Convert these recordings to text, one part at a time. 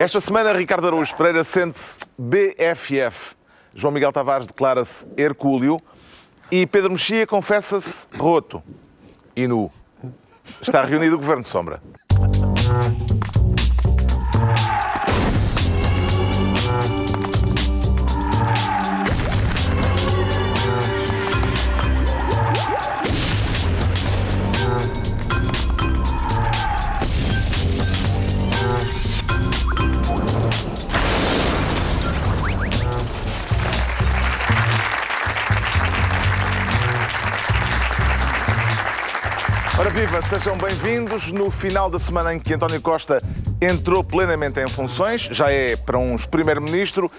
Esta semana, Ricardo Araújo Pereira sente-se BFF. João Miguel Tavares declara-se Hercúleo e Pedro Mexia confessa-se roto e nu. Está reunido o Governo de Sombra. Sejam bem-vindos no final da semana em que António Costa entrou plenamente em funções, já é para uns primeiro-ministro,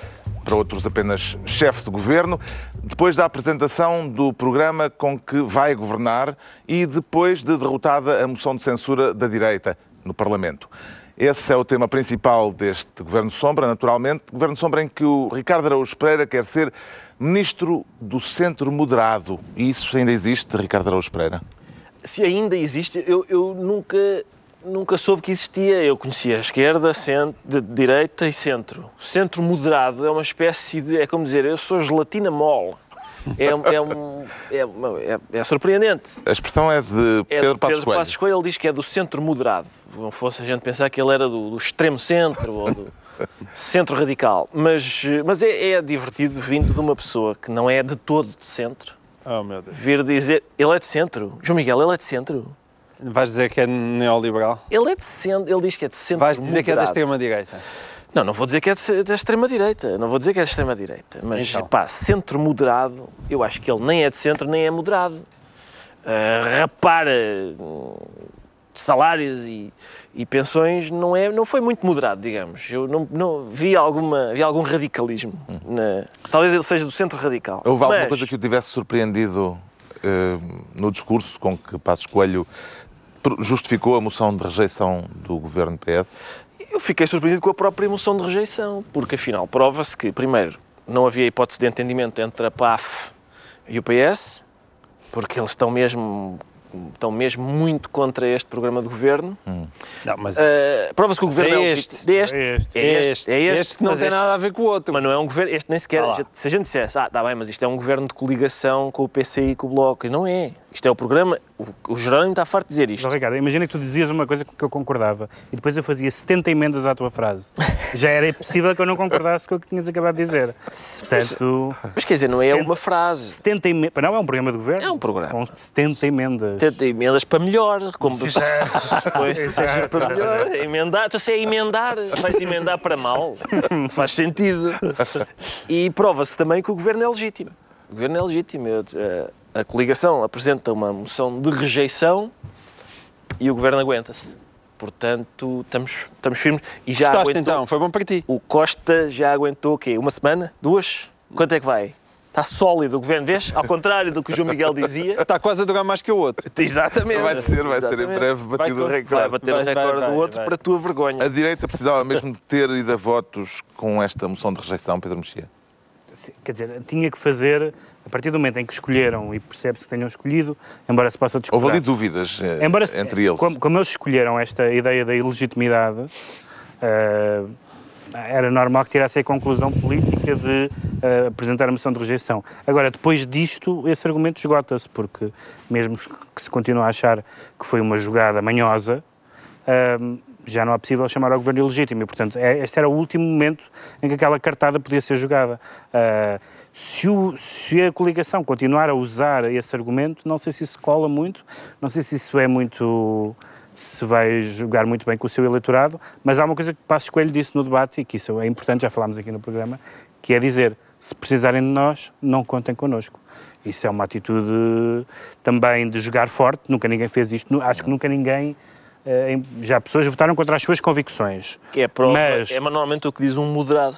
para outros apenas chefe de governo, depois da apresentação do programa com que vai governar e depois de derrotada a moção de censura da direita no Parlamento. Esse é o tema principal deste Governo Sombra, naturalmente. Governo Sombra em que o Ricardo Araújo Pereira quer ser ministro do centro moderado. E isso ainda existe, Ricardo Araújo Pereira? Se ainda existe, eu, eu nunca, nunca soube que existia. Eu conhecia a esquerda, centro, de direita e centro. Centro moderado é uma espécie de. É como dizer, eu sou gelatina mole. É, é, um, é, é, é, surpreendente. A expressão é de É Pedro de Passos Pedro Coelho. Passos Coelho, ele diz que é do centro moderado. Não fosse a gente pensar que ele era do, do extremo centro ou do centro radical. Mas, mas é, é divertido vindo de uma pessoa que não é de todo de centro Oh, meu Deus. vir dizer. Ele é de centro. João Miguel, ele é de centro. Vais dizer que é neoliberal? Ele é de centro. Ele diz que é de centro. Vais dizer que é da moderado. extrema-direita? Não, não vou dizer que é de- da extrema-direita. Não vou dizer que é da extrema-direita. Mas, Então. pá, centro moderado, eu acho que ele nem é de centro, nem é moderado. Ah, rapar ah, salários e, e pensões não, é, não foi muito moderado, digamos. Eu não, não vi, alguma, vi algum radicalismo. na- talvez ele seja do centro radical. Houve alguma Mas- coisa que o tivesse surpreendido eh, no discurso com que Passos Coelho justificou a moção de rejeição do governo PS? Eu fiquei surpreendido com a própria moção de rejeição, porque afinal prova-se que, primeiro, não havia hipótese de entendimento entre a PAF e o PS, porque eles estão mesmo, estão mesmo muito contra este programa de governo. Não, mas Uh, prova-se que o governo é, este. É este. é este. É este. É este. que não tem este- nada a ver com o outro. Mas não é um governo, este nem sequer. Ah se a gente dissesse, ah, está bem, mas isto é um governo de coligação com o PCI e com o Bloco. E não é. Isto é o programa. O, o Jerónimo está farto de dizer isto. Não, Ricardo, imagina que tu dizias uma coisa com que eu concordava e depois eu fazia 70 emendas à tua frase. Já era impossível que eu não concordasse com o que tinhas acabado de dizer. Portanto, Mas quer dizer, não é 70 uma frase. 70 emendas. Não, é um programa de governo. É um programa. Com 70 emendas. Tenta emendas para melhor, como pois, seja para melhor, emendar, então se é emendar, vais emendar para mal, faz sentido. E prova-se também que o governo é legítimo. O governo é legítimo. Eu, eh, A coligação apresenta uma moção de rejeição e o governo aguenta-se. Portanto, estamos, estamos firmes e já Gostaste aguentou. então? Foi bom para ti. O Costa já aguentou o quê? Uma semana? Duas? Quanto é que vai? Está sólido o governo, vês? Ao contrário do que o João Miguel dizia. Está quase a durar mais que o outro. Exatamente. Vai ser, vai ser em Exatamente. breve batido o recorde. Vai bater Vai, vai, recorde vai, do outro vai. para a tua vergonha. A direita precisava mesmo de ter ido a votos com esta moção de rejeição, Pedro Mexia? Quer dizer, tinha que fazer, a partir do momento em que escolheram e percebe-se que tenham escolhido, embora se possa discutir. Houve ali dúvidas eh, Embora se- entre eles. Como, como eles escolheram esta ideia da ilegitimidade, eh, era normal que tirassem a conclusão política de eh, apresentar a moção de rejeição. Agora, depois disto, esse argumento esgota-se, porque mesmo que se continue a achar que foi uma jogada manhosa, eh, já não é possível chamar ao governo ilegítimo. E, portanto, é- este era o último momento em que aquela cartada podia ser jogada. Eh, se, o- se a coligação continuar a usar esse argumento, não sei se isso cola muito, não sei se isso é muito. se vai jogar muito bem com o seu eleitorado, mas há uma coisa que Passos Coelho disse no debate, e que isso é importante, já falámos aqui no programa, que é dizer: se precisarem de nós, não contem connosco. Isso é uma atitude também de jogar forte, nunca ninguém fez isto, acho que nunca ninguém. eh, já pessoas votaram contra as suas convicções. Que é prova, Mas- é normalmente o que diz um moderado.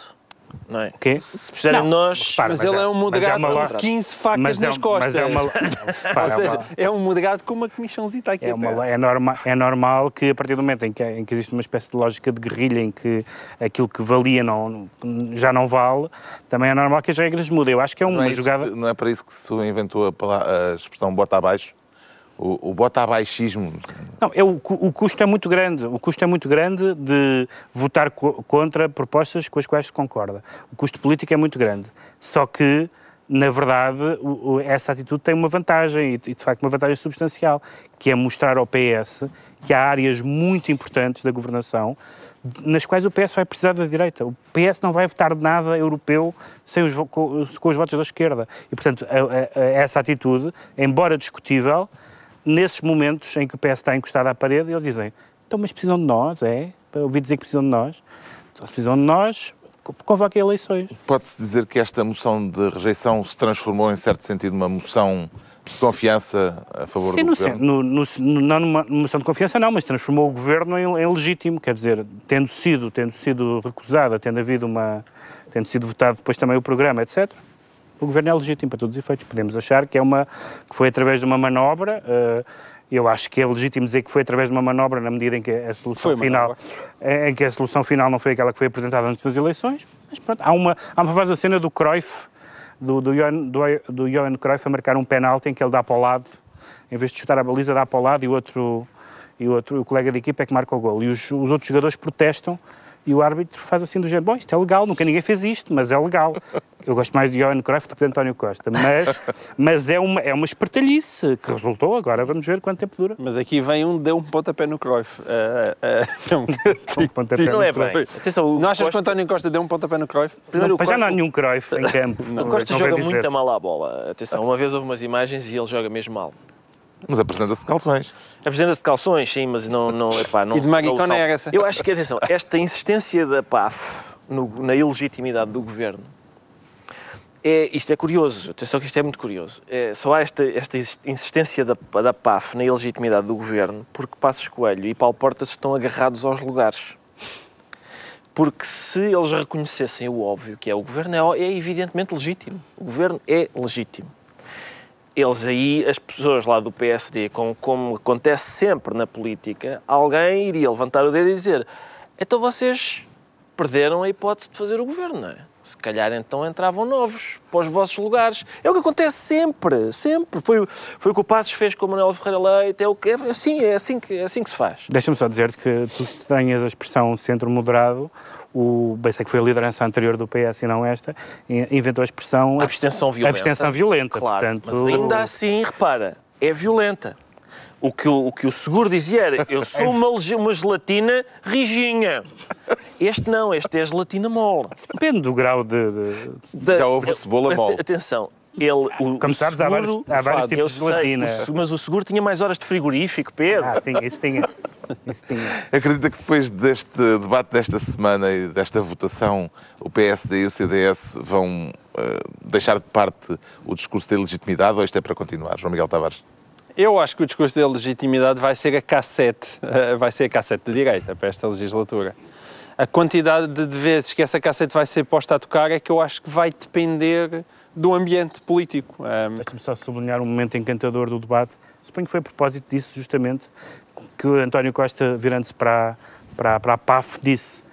Não é? Quê? Se precisarem de Não, nós. repara, Mas, mas ele é- é um mas é com lógica. 15 facas Mas é, nas um- costas. mas é uma, Ou é seja, é um moderado com uma comissãozita aqui É, uma- é norma- é normal que, a partir do momento em que, em que existe uma espécie de lógica de guerrilha em que aquilo que valia não, já não vale, também é normal que as regras mudem. Eu acho que é uma Não é, isso- jogada. não é para isso que se inventou a, a expressão bota abaixo? O, o bota abaixismo. Não, é o, o custo é muito grande. O custo é muito grande de votar co- contra propostas com as quais se concorda. O custo político é muito grande. Só que, na verdade, o- essa atitude tem uma vantagem, e, de facto uma vantagem substancial, que é mostrar ao PS que há áreas muito importantes da governação nas quais o PS vai precisar da direita. O PS não vai votar nada europeu sem os, com os votos da esquerda. E, portanto, a- a- a- essa atitude, embora discutível, nesses momentos em que o PS está encostado à parede, eles dizem: então, mas precisam de nós, é? Eu ouvi dizer que precisam de nós. Então, se precisam de nós, co- convoquem eleições. Pode-se dizer que esta moção de rejeição se transformou, em certo sentido, numa moção de confiança a favor Sim, do no, governo? no, no, não numa moção de confiança, não, mas transformou o governo em, em legítimo, quer dizer, tendo sido, tendo sido recusada, tendo havido uma. tendo sido votado depois também o programa, etc. O governo é legítimo para todos os efeitos. Podemos achar que é uma que foi através de uma manobra. eh, eu acho que é legítimo dizer que foi através de uma manobra na medida em que a solução final manobra. em que a solução final não foi aquela que foi apresentada antes das eleições. Mas pronto, há uma há uma famosa cena do Cruyff do, do, Johan, do, do Johan Cruyff a marcar um penalti em que ele dá para o lado, em vez de chutar a baliza, dá para o lado e o outro, e o, outro, o colega de equipa é que marca o gol. E os, os outros jogadores protestam e o árbitro faz assim do género, bom, isto é legal, nunca ninguém fez isto, mas é legal. Eu gosto mais de Johan Cruyff do que de António Costa, mas, mas é, uma, é uma espertalhice que resultou, agora vamos ver quanto tempo dura. Mas aqui vem um, deu um pontapé no Cruyff. Ah, não. Um pontapé Não no é Cruyff. bem. Atenção, Não achas que o Costa, António Costa deu um pontapé no Cruyff? primeiro, Não, já não há Costa- nenhum Cruyff em campo. o Costa joga muito mal à bola. Atenção, uma vez houve umas imagens e ele joga mesmo mal. Mas apresenta-se de calções. Apresenta-se de calções, sim, mas não. não, epá, não E de salto. era essa? Eu acho que, atenção, esta insistência da PAF no- na ilegitimidade do governo. É, isto é curioso, atenção que isto é muito curioso. É, só há esta, esta insistência da, da PAF na ilegitimidade do governo porque Passos Coelho e Paulo Portas estão agarrados aos lugares. Porque se eles reconhecessem o óbvio, que é o governo é, é evidentemente legítimo. O governo é legítimo eles aí, as pessoas lá do PSD, como, como acontece sempre na política, alguém iria levantar o dedo e dizer então vocês perderam a hipótese de fazer o governo, não é? Se calhar então entravam novos para os vossos lugares. É o que acontece sempre, sempre. Foi, foi o que o Passos fez com o Manuel Ferreira Leite, é, o que, é, assim, é, assim que, é assim que se faz. Deixa-me só dizer que tu tenhas a expressão centro-moderado, o, bem sei que foi a liderança anterior do PS e não esta, in- inventou a expressão Abstenção violenta. abstenção violenta. Claro, portanto, mas ainda assim, repara, é violenta. O que o, o que o seguro dizia era, eu sou uma, lege- uma gelatina rijinha. Este não, este é gelatina mole. Depende do grau de. de- Da- Já houve cebola mole. Atenção, ele, o, Como o sabes, há vários- seguro- há vários eu tipos de sei, gelatina. o se- mas o seguro tinha mais horas de frigorífico, Pedro. Ah, tinha, isso tinha. Isso tinha. Acredita que depois deste debate desta semana e desta votação, o PSD e o CDS vão eh, deixar de parte o discurso da ilegitimidade ou isto é para continuar? João Miguel Tavares. Eu acho que o discurso da legitimidade vai ser a cassete, eh, vai ser a cassete de direita para esta legislatura. A quantidade de de vezes que essa cassete vai ser posta a tocar é que eu acho que vai depender do ambiente político. Ahm, Deixa-me só sublinhar um momento encantador do debate. Suponho que foi a propósito disso, justamente, que o António Costa, virando-se para, para, para a PAF, disse: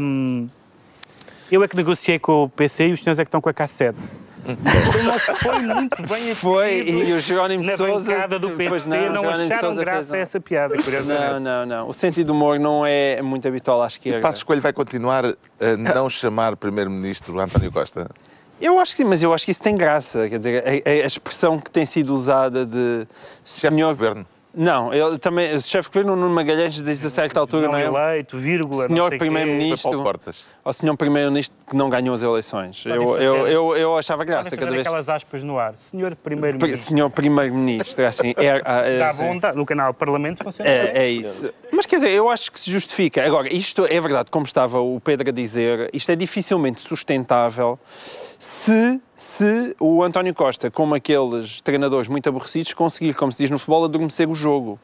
"Hum, Eu é que negociei com o PC e os senhores é que estão com a cassete. Então não foi muito bem Foi, e o Jerónimo na de Sousa. bancada do pois PC não, não, acharam Sousa graça a essa piada. Não, não, não. O sentido do humor não é muito habitual à esquerda. Passos Escolho vai continuar a não chamar Primeiro-Ministro António Costa? Eu acho que sim, mas eu acho que isso tem graça. Quer dizer, a, a- expressão que tem sido usada de Chefe senhor. Governo. Não, ele também, o chefe de governo Nuno Magalhães diz a certa altura, não não é? eleito, vírgula, não Senhor. Primeiro-Ministro. Ao senhor Primeiro-Ministro que não ganhou as eleições. Eu, eu, eu, eu achava graça fazer cada vez. aquelas aspas no ar. Senhor Pri- Primeiro-Ministro. Senhor Primeiro-Ministro, assim, é, é, Dá assim. vontade. No canal Parlamento funciona É, bem. é isso. Mas quer dizer, eu acho que se justifica. Agora, isto é verdade, como estava o Pedro a dizer, isto é dificilmente sustentável se, se o António Costa, como aqueles treinadores muito aborrecidos, conseguir, como se diz no futebol, adormecer o jogo.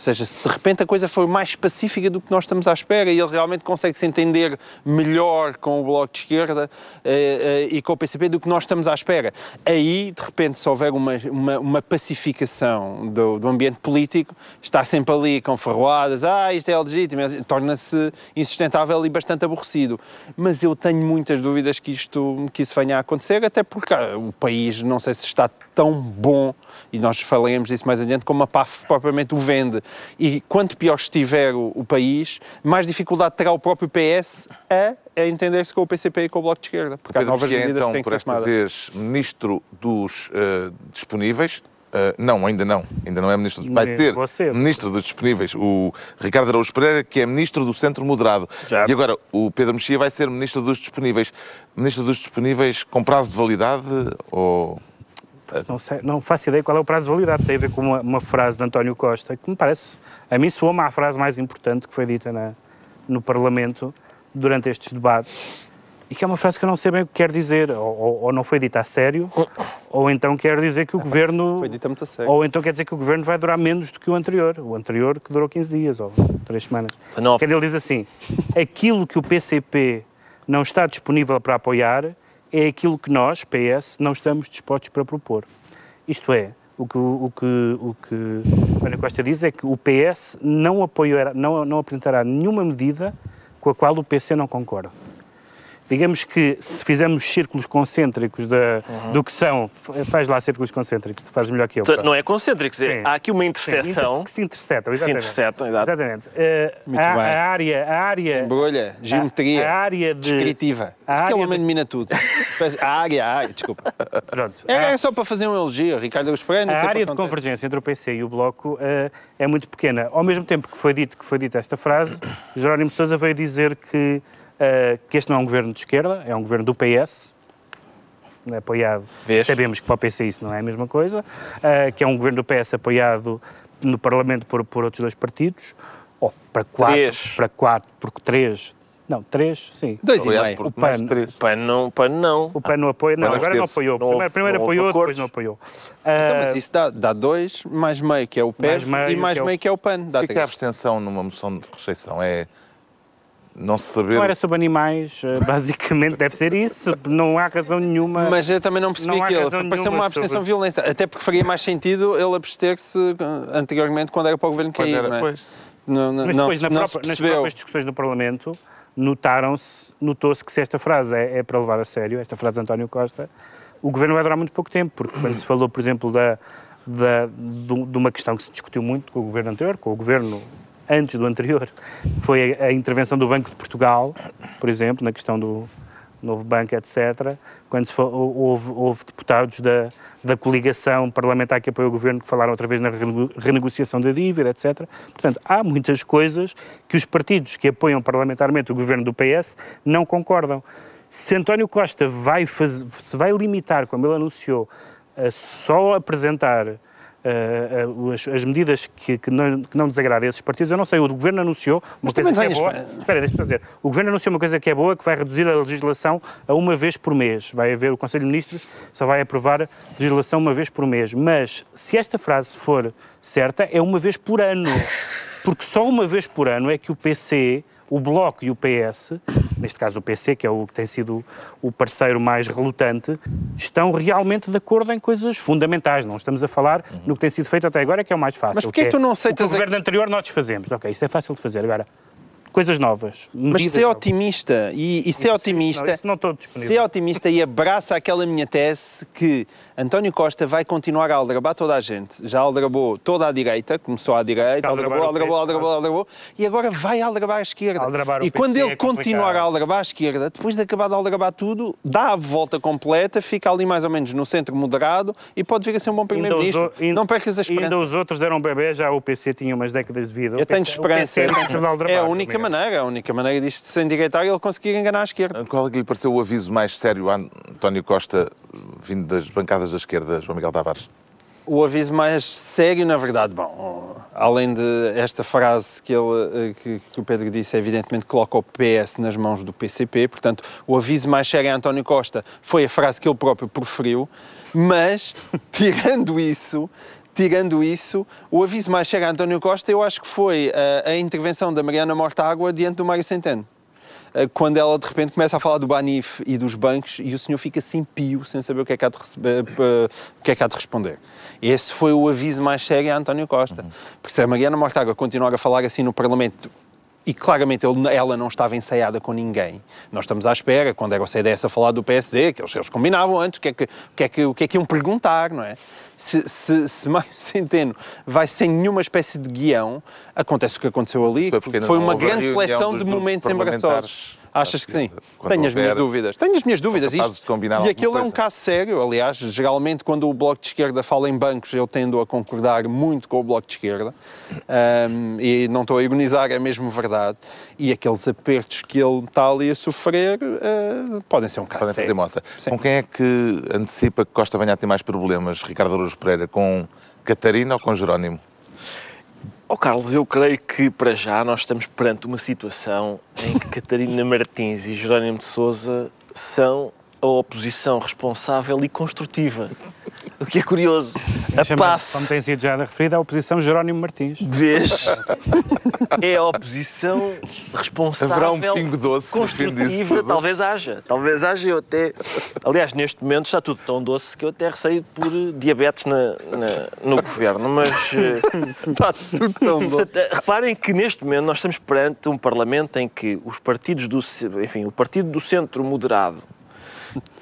Seja, se de repente a coisa for mais pacífica do que nós estamos à espera e ele realmente consegue se entender melhor com o Bloco de Esquerda eh, eh, e com o PCP do que nós estamos à espera. Aí, de repente, se houver uma, uma, uma pacificação do, do, ambiente político, está sempre ali com ferroadas, ah, isto é legítimo, torna-se insustentável e bastante aborrecido. Mas eu tenho muitas dúvidas que isto que isso venha a acontecer, até porque ah, o país não sei se está tão bom, e nós falaremos disso mais adiante, como a PAF propriamente o vende. E quanto pior estiver o, o país, mais dificuldade terá o próprio PS a, a entender-se com o PCP e com o Bloco de Esquerda. Porque Pedro há novas medidas então, que têm que por esta tomadas. vez, ministro dos uh, disponíveis, Uh, não, ainda não. Ainda não é ministro. Dos... Vai ser Você. ministro dos disponíveis. O Ricardo Araújo Pereira, que é ministro do Centro Moderado. Já. E agora o Pedro Mexia vai ser ministro dos disponíveis. Ministro dos disponíveis com prazo de validade ou. Não, sei, não faço ideia qual é o prazo de validade. Tem a ver com uma, uma frase de António Costa que me parece. A mim soou-me a frase mais importante que foi dita na, no Parlamento durante estes debates e que é uma frase que eu não sei bem o que quer dizer, ou, ou não foi dita a sério, ou então quer dizer que o governo. Foi dita muito a sério. Ou então quer dizer que o governo vai durar menos do que o anterior, o anterior que durou 15 dias ou 3 semanas. Quando ele diz assim: aquilo que o PCP não está disponível para apoiar é aquilo que nós, PS, não estamos dispostos para propor. Isto é, o que o que o que Costa diz é que o PS não apoiará, não, não apresentará nenhuma medida com a qual o PC não concorda digamos que se fizermos círculos concêntricos da, uhum. do que são, faz lá círculos concêntricos, tu fazes melhor que eu. Então, não é concêntrico, é, há aqui uma interseção. que se interceptam, exatamente. Se interceptam, exatamente. Uh, a, a, área, a área... Bolha, geometria, a, a área de, descritiva. A área que é o homem de... domina tudo. a área, a área, desculpa. Pronto. É, é só para fazer um elogio, Ricardo Augusto Pereira. A área de convergência entre o PC e o Bloco uh, é muito pequena. Ao mesmo tempo que foi dito que foi dita esta frase, Jerónimo Sousa veio dizer que uh, que este não é um governo de esquerda, é um governo do PS, apoiado. Vês? Sabemos que para o PC isso não é a mesma coisa, uh, que é um governo do PS apoiado no Parlamento por, por outros dois partidos, ou para quatro, três. para quatro, porque três, não, três, sim. Dois e meio. O PAN, o PAN não. O PAN não, o PAN não apoia, não, agora não apoiou. Não primeiro, primeiro não apoiou, depois não apoiou. Então, mas isso dá, dá dois, mais meio que é o PEV e mais que é meio que é o PAN. Dá o que é a abstenção numa moção de rejeição? É não se saber. Não era sobre animais, eh, basicamente deve ser isso, não há razão nenhuma. Mas eu também não percebi não aquilo, pareceu uma abstenção sobre... violenta, até porque faria mais sentido ele abster-se eh, anteriormente quando era para o governo cair, era, não é? Pois. Não, não, Mas depois, não, na própria, nas próprias discussões do Parlamento, notaram-se, notou-se que se esta frase é, é, para levar a sério, esta frase de António Costa, o governo vai durar muito pouco tempo, porque quando se falou, por exemplo, da, da, de uma questão que se discutiu muito com o governo anterior, com o governo antes do anterior, foi a, a intervenção do Banco de Portugal, por exemplo, na questão do novo banco, etc., quando houve, houve, deputados da, da coligação parlamentar que apoiou o governo que falaram outra vez na renegociação da dívida, etc. Portanto, há muitas coisas que os partidos que apoiam parlamentarmente o governo do PS não concordam. Se António Costa vai se vai limitar, como ele anunciou, a só apresentar uh, as, as, medidas que, que, não, que não esses partidos. Eu não sei, o governo anunciou uma Mas coisa que é boa. Espera, deixa-me dizer. O governo anunciou uma coisa que é boa, que vai reduzir a legislação a uma vez por mês. Vai haver o Conselho de Ministros, só vai aprovar legislação uma vez por mês. Mas se esta frase for certa, é uma vez por ano. Porque só uma vez por ano é que o PC o Bloco e o PS, neste caso o PC, que é o que tem sido o parceiro mais relutante, estão realmente de acordo em coisas fundamentais. Não estamos a falar uhum. no que tem sido feito até agora, que é o mais fácil. Mas porquê que, é, tu não aceitas... O, o governo anterior nós desfazemos. Ok, isso é fácil de fazer. Agora, coisas novas. Mas ser otimista e, e ser otimista, não, não ser otimista e abraça aquela minha tese que António Costa vai continuar a aldrabar toda a gente. Já aldrabou toda a direita, começou à direita, aldrabou, aldrabou, aldrabou, aldrabou, e agora vai aldrabar à esquerda. Aldrabar e quando ele é continuar a aldrabar à esquerda, depois de acabar de aldrabar tudo, dá a volta completa, fica ali mais ou menos no centro moderado e pode vir a ser um bom primeiro-ministro. Não percas a esperança. Ainda os outros eram bebês, já o PC tinha umas décadas de vida. Eu tenho esperança. É a única maneira, a única maneira disto se endireitar é ele conseguir enganar a esquerda. Qual é que lhe pareceu o aviso mais sério a António Costa, vindo das bancadas da esquerda, João Miguel Tavares? O aviso mais sério, na verdade, bom, além de esta frase que, ele, eh, que, que, o Pedro disse, evidentemente coloca o PS nas mãos do PCP, portanto, o aviso mais sério a António Costa foi a frase que ele próprio proferiu, mas, tirando isso, tirando isso, o aviso mais chega a António Costa, eu acho que foi a, a intervenção da Mariana Mortágua diante do Mário Centeno. Eh, quando ela de repente começa a falar do Banif e dos bancos e o senhor fica sem pio, sem saber o que é que há de, receber, o que é que há de responder. Esse foi o aviso mais sério a António Costa. Porque se a Mariana Mortágua continuar a falar assim no Parlamento e claramente ele, ela não estava ensaiada com ninguém. Nós estamos à espera, quando era o CDS a falar do PSD, que eles, eles combinavam antes o que, é que, que é que, o que é que iam perguntar, não é? Se, se, se Mário Centeno vai sem nenhuma espécie de guião, acontece o que aconteceu ali, foi, foi uma grande coleção de momentos embaraçosos. Achas que sim? Tenho as minhas dúvidas. Tenho as minhas dúvidas. Isto, e aquilo é um caso sério. Aliás, geralmente, quando o Bloco de Esquerda fala em bancos, eu tendo a concordar muito com o Bloco de Esquerda. Um, e não estou a ironizar, é mesmo verdade. E aqueles apertos que ele está ali a sofrer uh, podem ser um caso podem sério. Moça. Com quem é que antecipa que Costa venha a ter mais problemas, Ricardo Araújo Pereira? Com Catarina ou com Jerónimo? Oh, Carlos, eu creio que para já nós estamos perante uma situação em que Catarina Martins e Jerónimo de Souza são a oposição responsável e construtiva. O que é curioso. A PAF. Como tem sido já referida, a oposição Jerónimo Martins. Vês? É a oposição responsável. Haverá um pingo doce construtiva. Talvez haja. Talvez haja. Eu até. Aliás, neste momento está tudo tão doce que eu até receio por eh, diabetes na, na- no governo. Mas. eh, Está tudo tão eh, reparem que neste momento nós estamos perante um Parlamento em que os partidos do, enfim, o partido do centro moderado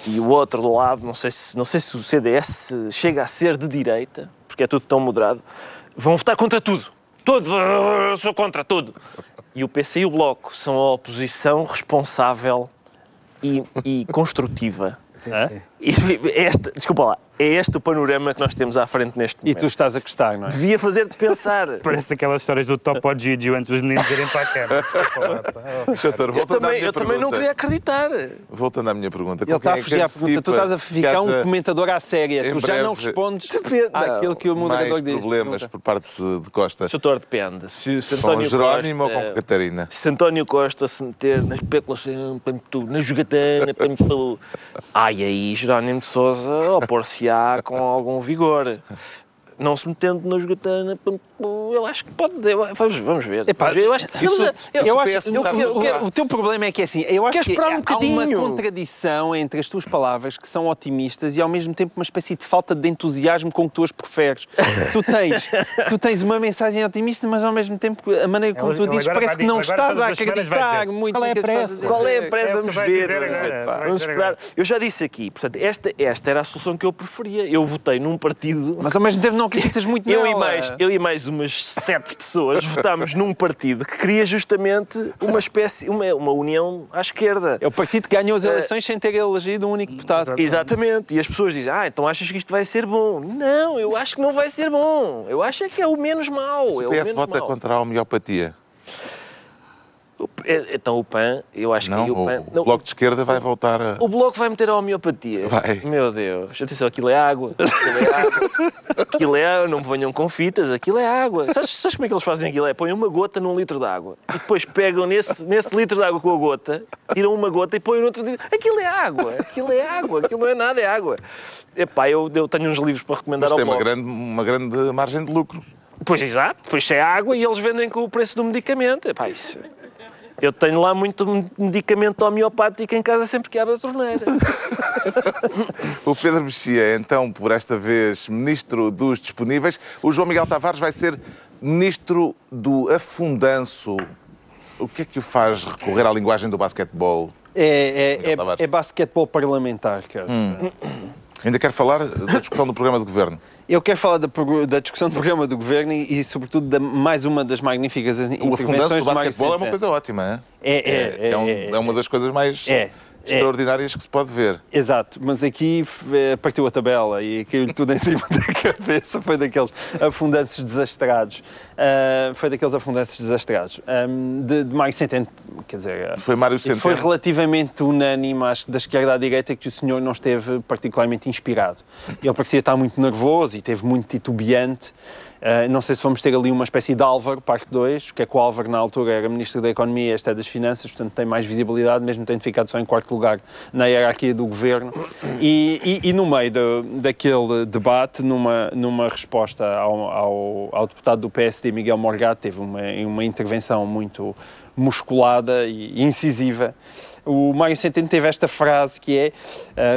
e o outro do lado, não sei se, não sei se o CDS chega a ser de direita, porque é tudo tão moderado, vão votar contra tudo. Tudo, eu sou contra tudo. E o PC e o Bloco são a oposição responsável e, e construtiva. É esta, desculpa lá, é este o panorama que nós temos à frente neste E momento. tu estás a gostar, não é? Devia fazer-te pensar. Parece aquelas histórias do Topo Gigi antes dos meninos irem para a cama. Eu também, minha eu também não queria acreditar. Voltando à minha pergunta. Ele está a é que fugir à pergunta. Tu estás a ficar um comentador à séria. Tu já não respondes Depende, àquilo que o moderador mais diz. problemas por parte de, Costa? Doutor, depende. Se, se Com António Jerónimo Costa, ou com Catarina? Se António Costa se meter na especulação, na jogatana, ai aí Jerónimo de Sousa opor-se-á com algum vigor. Não se metendo na jogatana, eu acho que pode. eu- Vamos, vamos ver. Epá, eu acho, isso- eu, eu, Eu acho, eu- o teu problema é que é assim, eu acho Queres que esperar um há uma contradição entre as tuas palavras que são otimistas e ao mesmo tempo uma espécie de falta de entusiasmo com que tu as preferes. tu tens, tu tens uma mensagem otimista, mas ao mesmo tempo a maneira como tu dizes parece que não estás a acreditar muito "Qual é a pressa?" Qual é a pressa? É Vamos ver. Vamos esperar. Eu já disse aqui, portanto, esta, esta era a solução que eu preferia. Eu votei num partido. Mas ao mesmo tempo não acreditas muito Eu nela. e, mais, eu e mais umas sete pessoas votámos num partido que queria justamente uma espécie, uma, uma união à esquerda. É o partido que ganhou as eleições sem ter elegido um único deputado. Exatamente. E as pessoas dizem, ah, então achas que isto vai ser bom? Não, eu acho que não vai ser bom. Eu acho é que é o menos mau. O é o PS menos vota mau. contra a homeopatia. O- é- Então o PAN, eu acho Não, que o o, PAN... o não, Bloco de Esquerda vai voltar a... O Bloco vai meter a homeopatia. Vai. Meu Deus. Atenção, aquilo é água. Aquilo é água. Aquilo é. Não me venham com fitas. Aquilo é água. Sabes, sabes como é que eles fazem aquilo? É põem uma gota num litro de água. E depois pegam nesse, nesse litro de água com a gota, tiram uma gota e põem no outro. Aquilo é água. Aquilo é água. Aquilo não é nada, é água. Epá, eu, eu tenho uns livros para recomendar Mas ao tem uma Bloco. grande, uma grande margem de lucro. Pois, exato. Depois é água e eles vendem com o preço do medicamento. Epá, isso... Eu tenho lá muito medicamento homeopático em casa sempre que abre a torneira. O Pedro Mexia, então, por esta vez, ministro dos disponíveis. O João Miguel Tavares vai ser ministro do afundanço. O que é que o faz recorrer à linguagem do basquetebol? É, é, é, é basquetebol parlamentar, cara. Ainda quero falar da discussão do programa de governo. Eu quero falar da, da discussão do programa do governo e, e, sobretudo, da mais uma das magníficas O intervenções do basquetebol é uma coisa ótima. hein? É, é, é, um- é, é uma das coisas mais É, é. extraordinárias que se pode ver. Exato, mas aqui partiu a tabela e caiu tudo em cima da cabeça, foi daqueles afundanços desastrados. Uh, foi daqueles afundantes desastrados. Um, de, de Mário Centeno, quer dizer... Foi Mário Centeno. Foi relativamente unânime, acho que da esquerda à direita, que o senhor não esteve particularmente inspirado. Ele parecia estar muito nervoso e esteve muito titubeante. Uh, não sei se vamos ter ali uma espécie de Álvaro, parte 2, porque é que o Álvaro, na altura, era Ministro da Economia e este é das Finanças, portanto tem mais visibilidade, mesmo tendo ficado só em quarto lugar na hierarquia do governo. E, e, e no meio do, daquele debate, numa, numa resposta ao, ao, ao, deputado do PSD, Miguel Morgado, teve uma, uma intervenção muito musculada e incisiva. O Mário Centeno teve esta frase que é,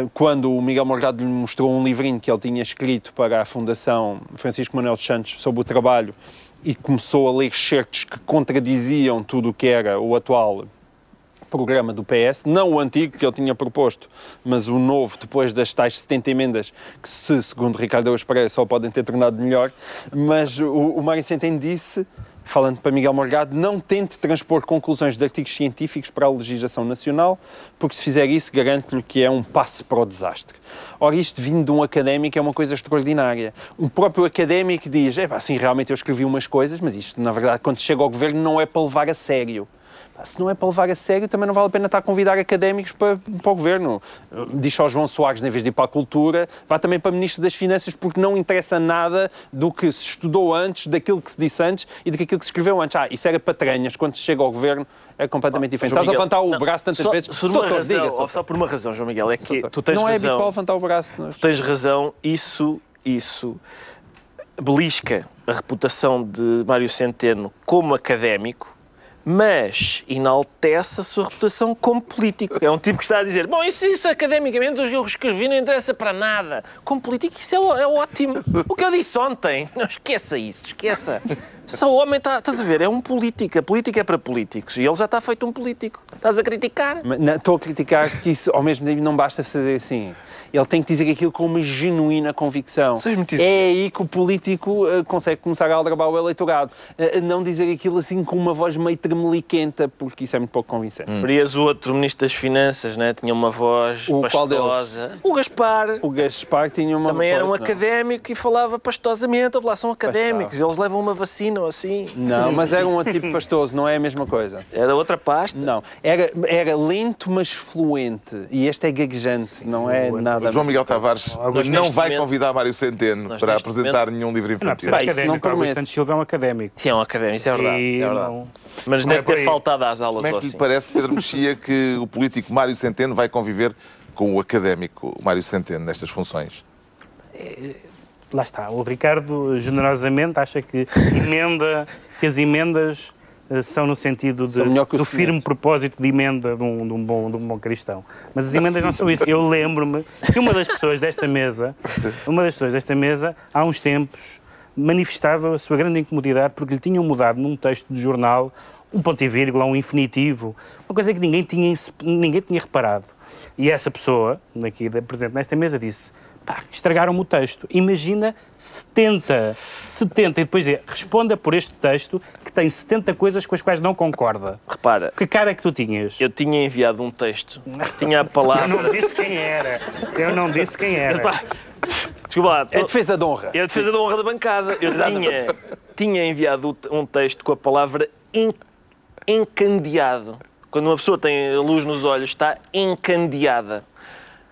uh, quando o Miguel Morgado lhe mostrou um livrinho que ele tinha escrito para a Fundação Francisco Manuel dos Santos sobre o trabalho e começou a ler certos que contradiziam tudo o que era o atual programa do PS, não o antigo que ele tinha proposto, mas o novo, depois das tais 70 emendas, que se, segundo Ricardo Araújo Pereira, só podem ter tornado melhor, mas o, o Mário Centeno disse falando para Miguel Morgado, não tente transpor conclusões de artigos científicos para a legislação nacional, porque se fizer isso, garanto-lhe que é um passo para o desastre. Ora, isto vindo de um académico é uma coisa extraordinária. Um próprio académico diz, é assim, realmente eu escrevi umas coisas, mas isto, na verdade, quando chega ao governo, não é para levar a sério se não é para levar a sério, também não vale a pena estar a convidar académicos para, para o governo. Diz ao João Soares, em vez de ir para a cultura, vá também para Ministro das Finanças, porque não interessa nada do que se estudou antes, daquilo que se disse antes e daquilo que se escreveu antes. Ah, isso era patranhas. Quando se chega ao governo, é completamente diferente. Estás a levantar o não, braço tantas só, vezes. Só, por uma razão, diga, só por uma razão, João Miguel, é que tu tens não razão. Não é habitual levantar o braço. Tu tens razão, isso, isso belisca a reputação de Mário Centeno como académico mas enaltece a sua reputação como político. É um tipo que está a dizer: Bom, isso, isso academicamente, hoje eu escrevi, não interessa para nada. Como político, isso é, é ótimo. O que eu disse ontem, não esqueça isso, esqueça. Só o homem está, estás a ver, é um político. A política é para políticos e ele já está feito um político. Estás a criticar? estou a criticar que isso, ao mesmo tempo, não basta fazer assim. Ele tem que dizer aquilo com uma genuína convicção. É aí que o político uh, consegue começar a aldrabar o eleitorado. Uh, não dizer aquilo assim com uma voz meio tremeliquenta, porque isso é muito pouco convincente. Hum. Farias o outro Ministro das Finanças, né? tinha uma voz o pastosa. O Gaspar. O Gaspar tinha uma Também era um não. académico e falava pastosamente. Lá são académicos, eles levam uma vacina ou assim. Não, mas era um tipo pastoso, não é a mesma coisa. Era outra pasta? Não. Era, era lento, mas fluente. E este é gaguejante, Sim, não é nada o João Miguel Tavares não vai momento, convidar Mário Centeno para apresentar momento, nenhum livro infantil. Não, isso não promete. Augusto Silva é um académico. Sim, é um académico, isso é verdade. É verdade. Não... Mas não deve é ter faltado às aulas Como é que lhe assim. parece, Pedro Mexia, que o político Mário Centeno vai conviver com o académico Mário Centeno nestas funções? É, lá está. O Ricardo generosamente acha que emenda, que as emendas eh, são no sentido de, do firme propósito de emenda de um, de, um bom, de um bom cristão. Mas as emendas não são isso. Eu lembro-me que uma das pessoas desta mesa, uma das pessoas desta mesa, há uns tempos, manifestava a sua grande incomodidade porque lhe tinham mudado num texto de jornal um ponto e vírgula, um infinitivo, uma coisa que ninguém tinha, ninguém tinha reparado. E essa pessoa, aqui presente nesta mesa, disse Pá, estragaram-me o texto. Imagina 70, 70, e depois é, responda por este texto que tem 70 coisas com as quais não concorda. Repara. Que cara é que tu tinhas? Eu tinha enviado um texto. Tinha a palavra. Eu não disse quem era. Eu não disse quem era. Epá, desculpa lá. Tô... É defesa de honra. É a defesa de honra da bancada. Eu tinha, tinha enviado um texto com a palavra en... encandeado. Quando uma pessoa tem luz nos olhos, está encandeada.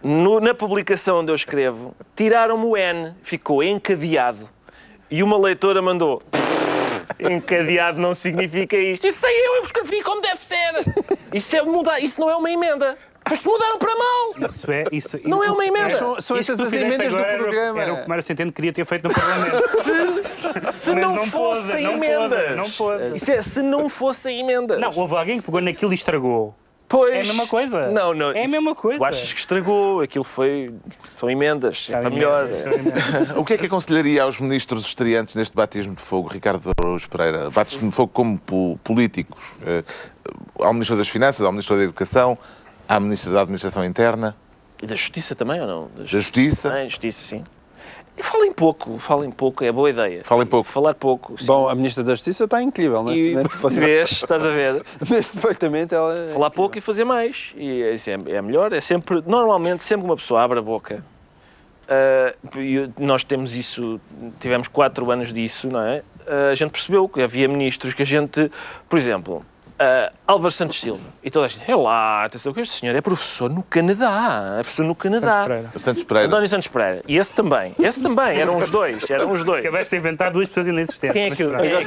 No, na publicação onde eu escrevo, tiraram-me o N, ficou encadeado. E uma leitora mandou. Encadeado não significa isto. Isso sei eu, escrevi como deve ser. Isso, é mudar, isso não é uma emenda. Mas mudaram para mal. Isso é. Isso, não é uma emenda. São, são essas as emendas do programa. Era, o que Mário Centeno queria ter feito no Parlamento. se, se não, não fossem emendas. Não pode. Isso é, se não fossem emendas. Não, houve alguém que pegou naquilo e estragou. Pois. É a mesma coisa. Não, não. É a mesma coisa. Tu achas que estragou? Aquilo foi. São emendas. É para melhor. o que é que aconselharia aos ministros estreantes neste batismo de fogo, Ricardo Araújo Pereira? Batismo de fogo como políticos? Eh, ao Ministro das Finanças, ao Ministro da Educação, à Ministra da Administração Interna? E da Justiça também ou não? Da Justiça? Da Justiça, ah, Justiça sim. E falem pouco, falem pouco, é boa ideia. Falem pouco. Falar pouco. Sim. Bom, a Ministra da Justiça está incrível, não é? E vês, estás a ver. Vês perfeitamente ela. É Falar pouco e fazer mais. E é, é melhor, é sempre. Normalmente, sempre que uma pessoa abre a boca. Uh, nós temos isso, tivemos quatro anos disso, não é? a gente percebeu que havia ministros que a gente, por exemplo, uh, Álvaro Santos Silva. E toda a gente, é lá, atenção que este senhor é professor no Canadá. É professor no Canadá. Santos Pereira. António Santos Pereira. E esse também. Esse também. Eram os dois. Eram os dois. Acabaste de inventar duas pessoas inexistentes. Quem é que, quem é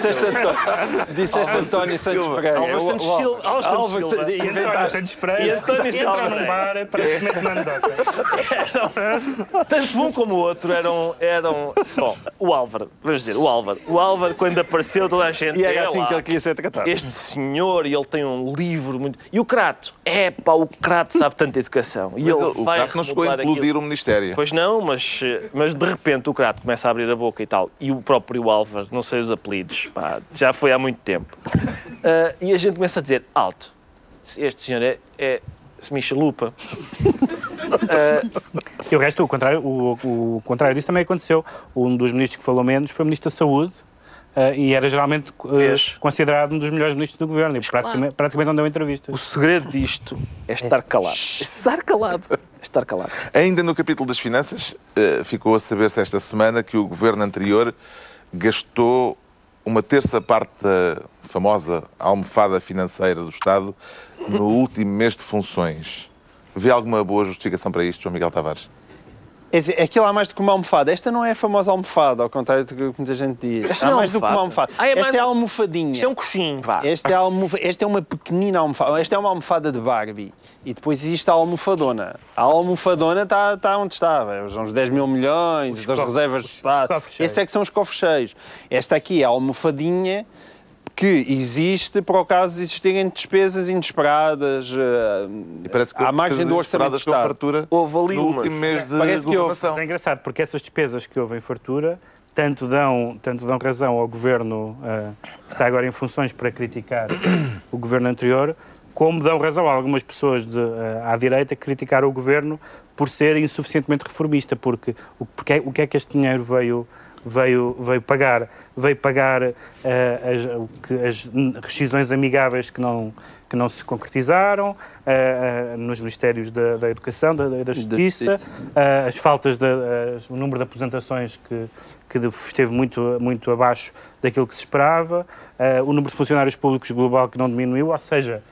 que Disseste António, Santos Pereira. Álvaro Santos Silva. Álvaro Santos Silva. Santos- E António. Santos Pereira E António Santos num Pereira. bar, parece que mete uma anedota. eram, tanto um como o outro eram, eram. Bom, o Álvaro, vamos dizer, o Álvaro. O Álvaro, quando apareceu, toda a gente. E era "É assim que ele queria ser tratado. Este senhor, e ele tem um livro muito. E o Crato? É pá, o Crato sabe tanta educação. E Mas ele o vai Crato não chegou a implodir aquilo. o Ministério. Pois não, mas, eh, mas de repente o Crato começa a abrir a boca e tal. E o próprio Álvaro, não sei os apelidos, pá, já foi há muito tempo. Ah, e a gente começa a dizer: alto, este senhor é, é Semichalupa. E o resto, o contrário, o, o contrário disso também aconteceu. Um dos ministros que falou menos foi o Ministro da Saúde. Eh, e era geralmente Vês? considerado um dos melhores ministros do governo. E praticamente, praticamente não deu entrevistas. O segredo disto é estar calado. É estar calado. É estar calado. Ainda no capítulo das finanças, eh, ficou a saber-se esta semana que o governo anterior gastou uma terça parte da famosa almofada financeira do Estado no último mês de funções. Vê alguma boa justificação para isto, João Miguel Tavares? É dizer, aquilo há mais do que uma almofada. Esta não é a famosa almofada, ao contrário do que muita gente diz. Esta há é mais do que uma almofada. almofada. Ah, é mais- Esta é a almofadinha. Isto é um coxinho, vá. Esta é, a almofa... Esta é uma pequenina almofada. Esta é uma almofada de Barbie. E depois existe a almofadona. A almofadona está está onde estava. São os 10 mil milhões das cofres- reservas de Estado. Esses é que são os cofres cheios. Esta aqui é a almofadinha que existe para o caso de existirem despesas inesperadas. eh, E parece que à houve margem do orçamento com Estado. fartura Houve ali no último mês de Parece que houve. É engraçado, porque essas despesas que houve em fartura tanto dão, tanto dão razão ao governo eh, que está agora em funções para criticar o governo anterior, como dão razão a algumas pessoas de, eh, à direita que criticaram o governo por ser insuficientemente reformista, porque o, porque é- o que é que este dinheiro veio, veio, veio pagar? Veio pagar eh, as, as rescisões amigáveis que não, que não se concretizaram eh, eh, nos Ministérios da, da Educação, da, da Justiça, eh, as faltas, de, o número de apresentações que, que esteve muito, muito abaixo daquilo que se esperava, o número de funcionários públicos global que não diminuiu, ou seja,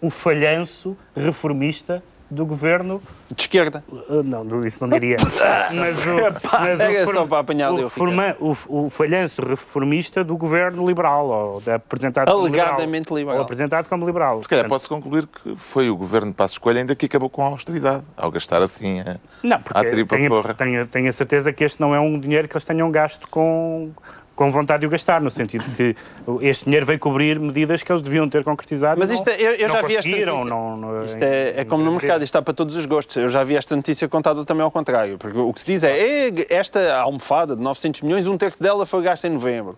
o falhanço reformista do governo. De esquerda. eh, Não, do- isso não diria. Mas o, mas Era só para apanhar o, o reforma- o, o falhanço reformista do governo liberal, ou da- apresentado como liberal. Alegadamente liberal. Ou apresentado como liberal. Se calhar pode-se concluir que foi o governo de Passos Coelho ainda que acabou com a austeridade, ao gastar assim a, Não, porque tripa tenho, porra. tenho, tenho a certeza que este não é um dinheiro que eles tenham gasto com, com vontade de o gastar, no sentido que este dinheiro veio cobrir medidas que eles deviam ter concretizado. Mas isto não, é- eu- eu não já vi esta notícia. não, não- Isto é, é como no mercado, isto está para todos os gostos. Eu já vi esta notícia contada também ao contrário. Porque o que se diz é, "É, esta almofada de 900 milhões, um terço dela foi gasto em novembro.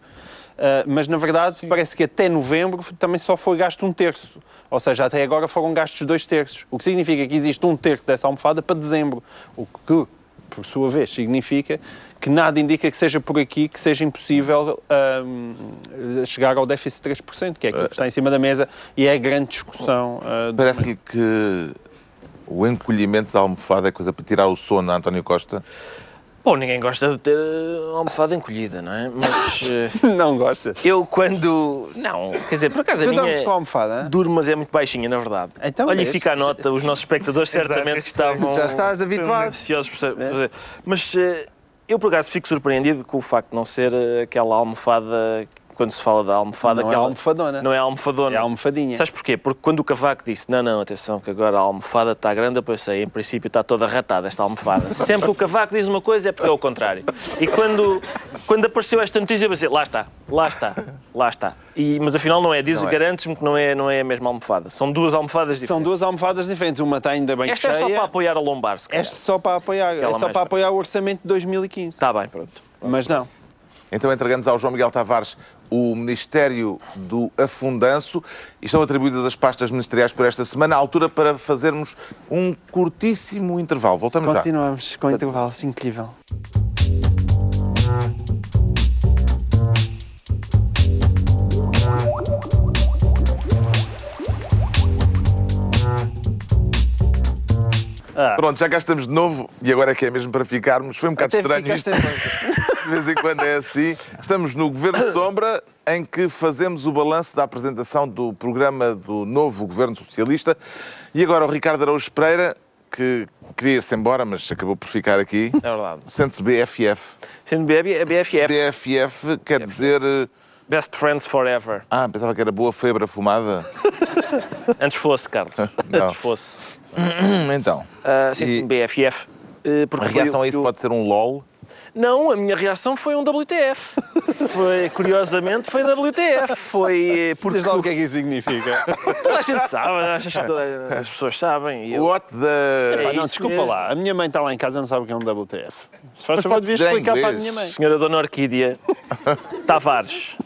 Ah, mas, na verdade, parece que até novembro também só foi gasto um terço. Ou seja, até agora foram gastos dois terços. O que significa que existe um terço dessa almofada para dezembro. O que, por sua vez, significa que nada indica que seja por aqui que seja impossível ahm, chegar ao déficit de 3%, que é aquilo que está em cima da mesa e é a grande discussão. do Parece-lhe que o encolhimento da almofada é coisa para tirar o sono a António Costa. Bom, ninguém gosta de ter eh, almofada encolhida, não é? Mas eh, Não gosta. eu quando. Não, quer dizer, por acaso a Tu minha. dormes com a almofada? hã? Duro, mas é muito baixinha, na verdade. Então, Olha, e vês? fica a nota, os nossos espectadores certamente estavam. Já estás habituado. ansiosos por saber. Mas eh, eu, por acaso, fico surpreendido com o facto de não ser eh, aquela almofada. Quando se fala da almofada, Não é aquela- almofadona. Não é almofadona. É almofadinha. Sabes porquê? Porque quando o Cavaco disse não, não, atenção, que agora a almofada está grande, eu pensei, em princípio está toda ratada esta almofada. Sempre que o Cavaco diz uma coisa é porque é o contrário. E quando, quando apareceu esta notícia, eu pensei, lá está, lá está, lá está. E, mas afinal não é, diz, é. garantes-me que não é, não é a mesma almofada. São duas almofadas São diferentes. duas almofadas diferentes. Uma está ainda bem Esta é cheia. só para apoiar a lombar, se calhar. Esta só para apoiar. É só para- apoiar o orçamento de 2015. Está bem, pronto. Mas não. Então entregamos ao João Miguel Tavares o Ministério do Afundanço e estão atribuídas as pastas ministeriais por esta semana, à altura para fazermos um curtíssimo intervalo. Voltamos já. Continuamos com intervalos. Incrível. Ah, Pronto, já cá estamos de novo e agora é que é mesmo para ficarmos. Foi um bocado até estranho isto. De vez em quando é assim. Estamos no Governo Sombra, em que fazemos o balanço da apresentação do programa do novo Governo Socialista. E agora o Ricardo Araújo Pereira, que queria ir-se embora, mas acabou por ficar aqui. É verdade. Sente-se BFF. Sendo BF, BFF. BFF quer dizer. eh, Best Friends Forever. Ah, pensava que era boa febre fumada. Antes fosse, Carlos. Não. Antes fosse. Então. Ah, sim, E- BFF. eh, porque A reação a isso o- pode ser um LOL. Não, a minha reação foi um WTF. Foi, curiosamente, foi WTF. Foi eh, porque Diz lá o que é que isso significa. toda a gente sabe, acho que toda- as pessoas sabem. e eu- What the. É Ah, não, desculpa mesmo. lá. A minha mãe está lá em casa e não sabe o que é um WTF. Se faz Mas favor, pode em explicar para a minha mãe. Senhora Dona Orquídea Tavares.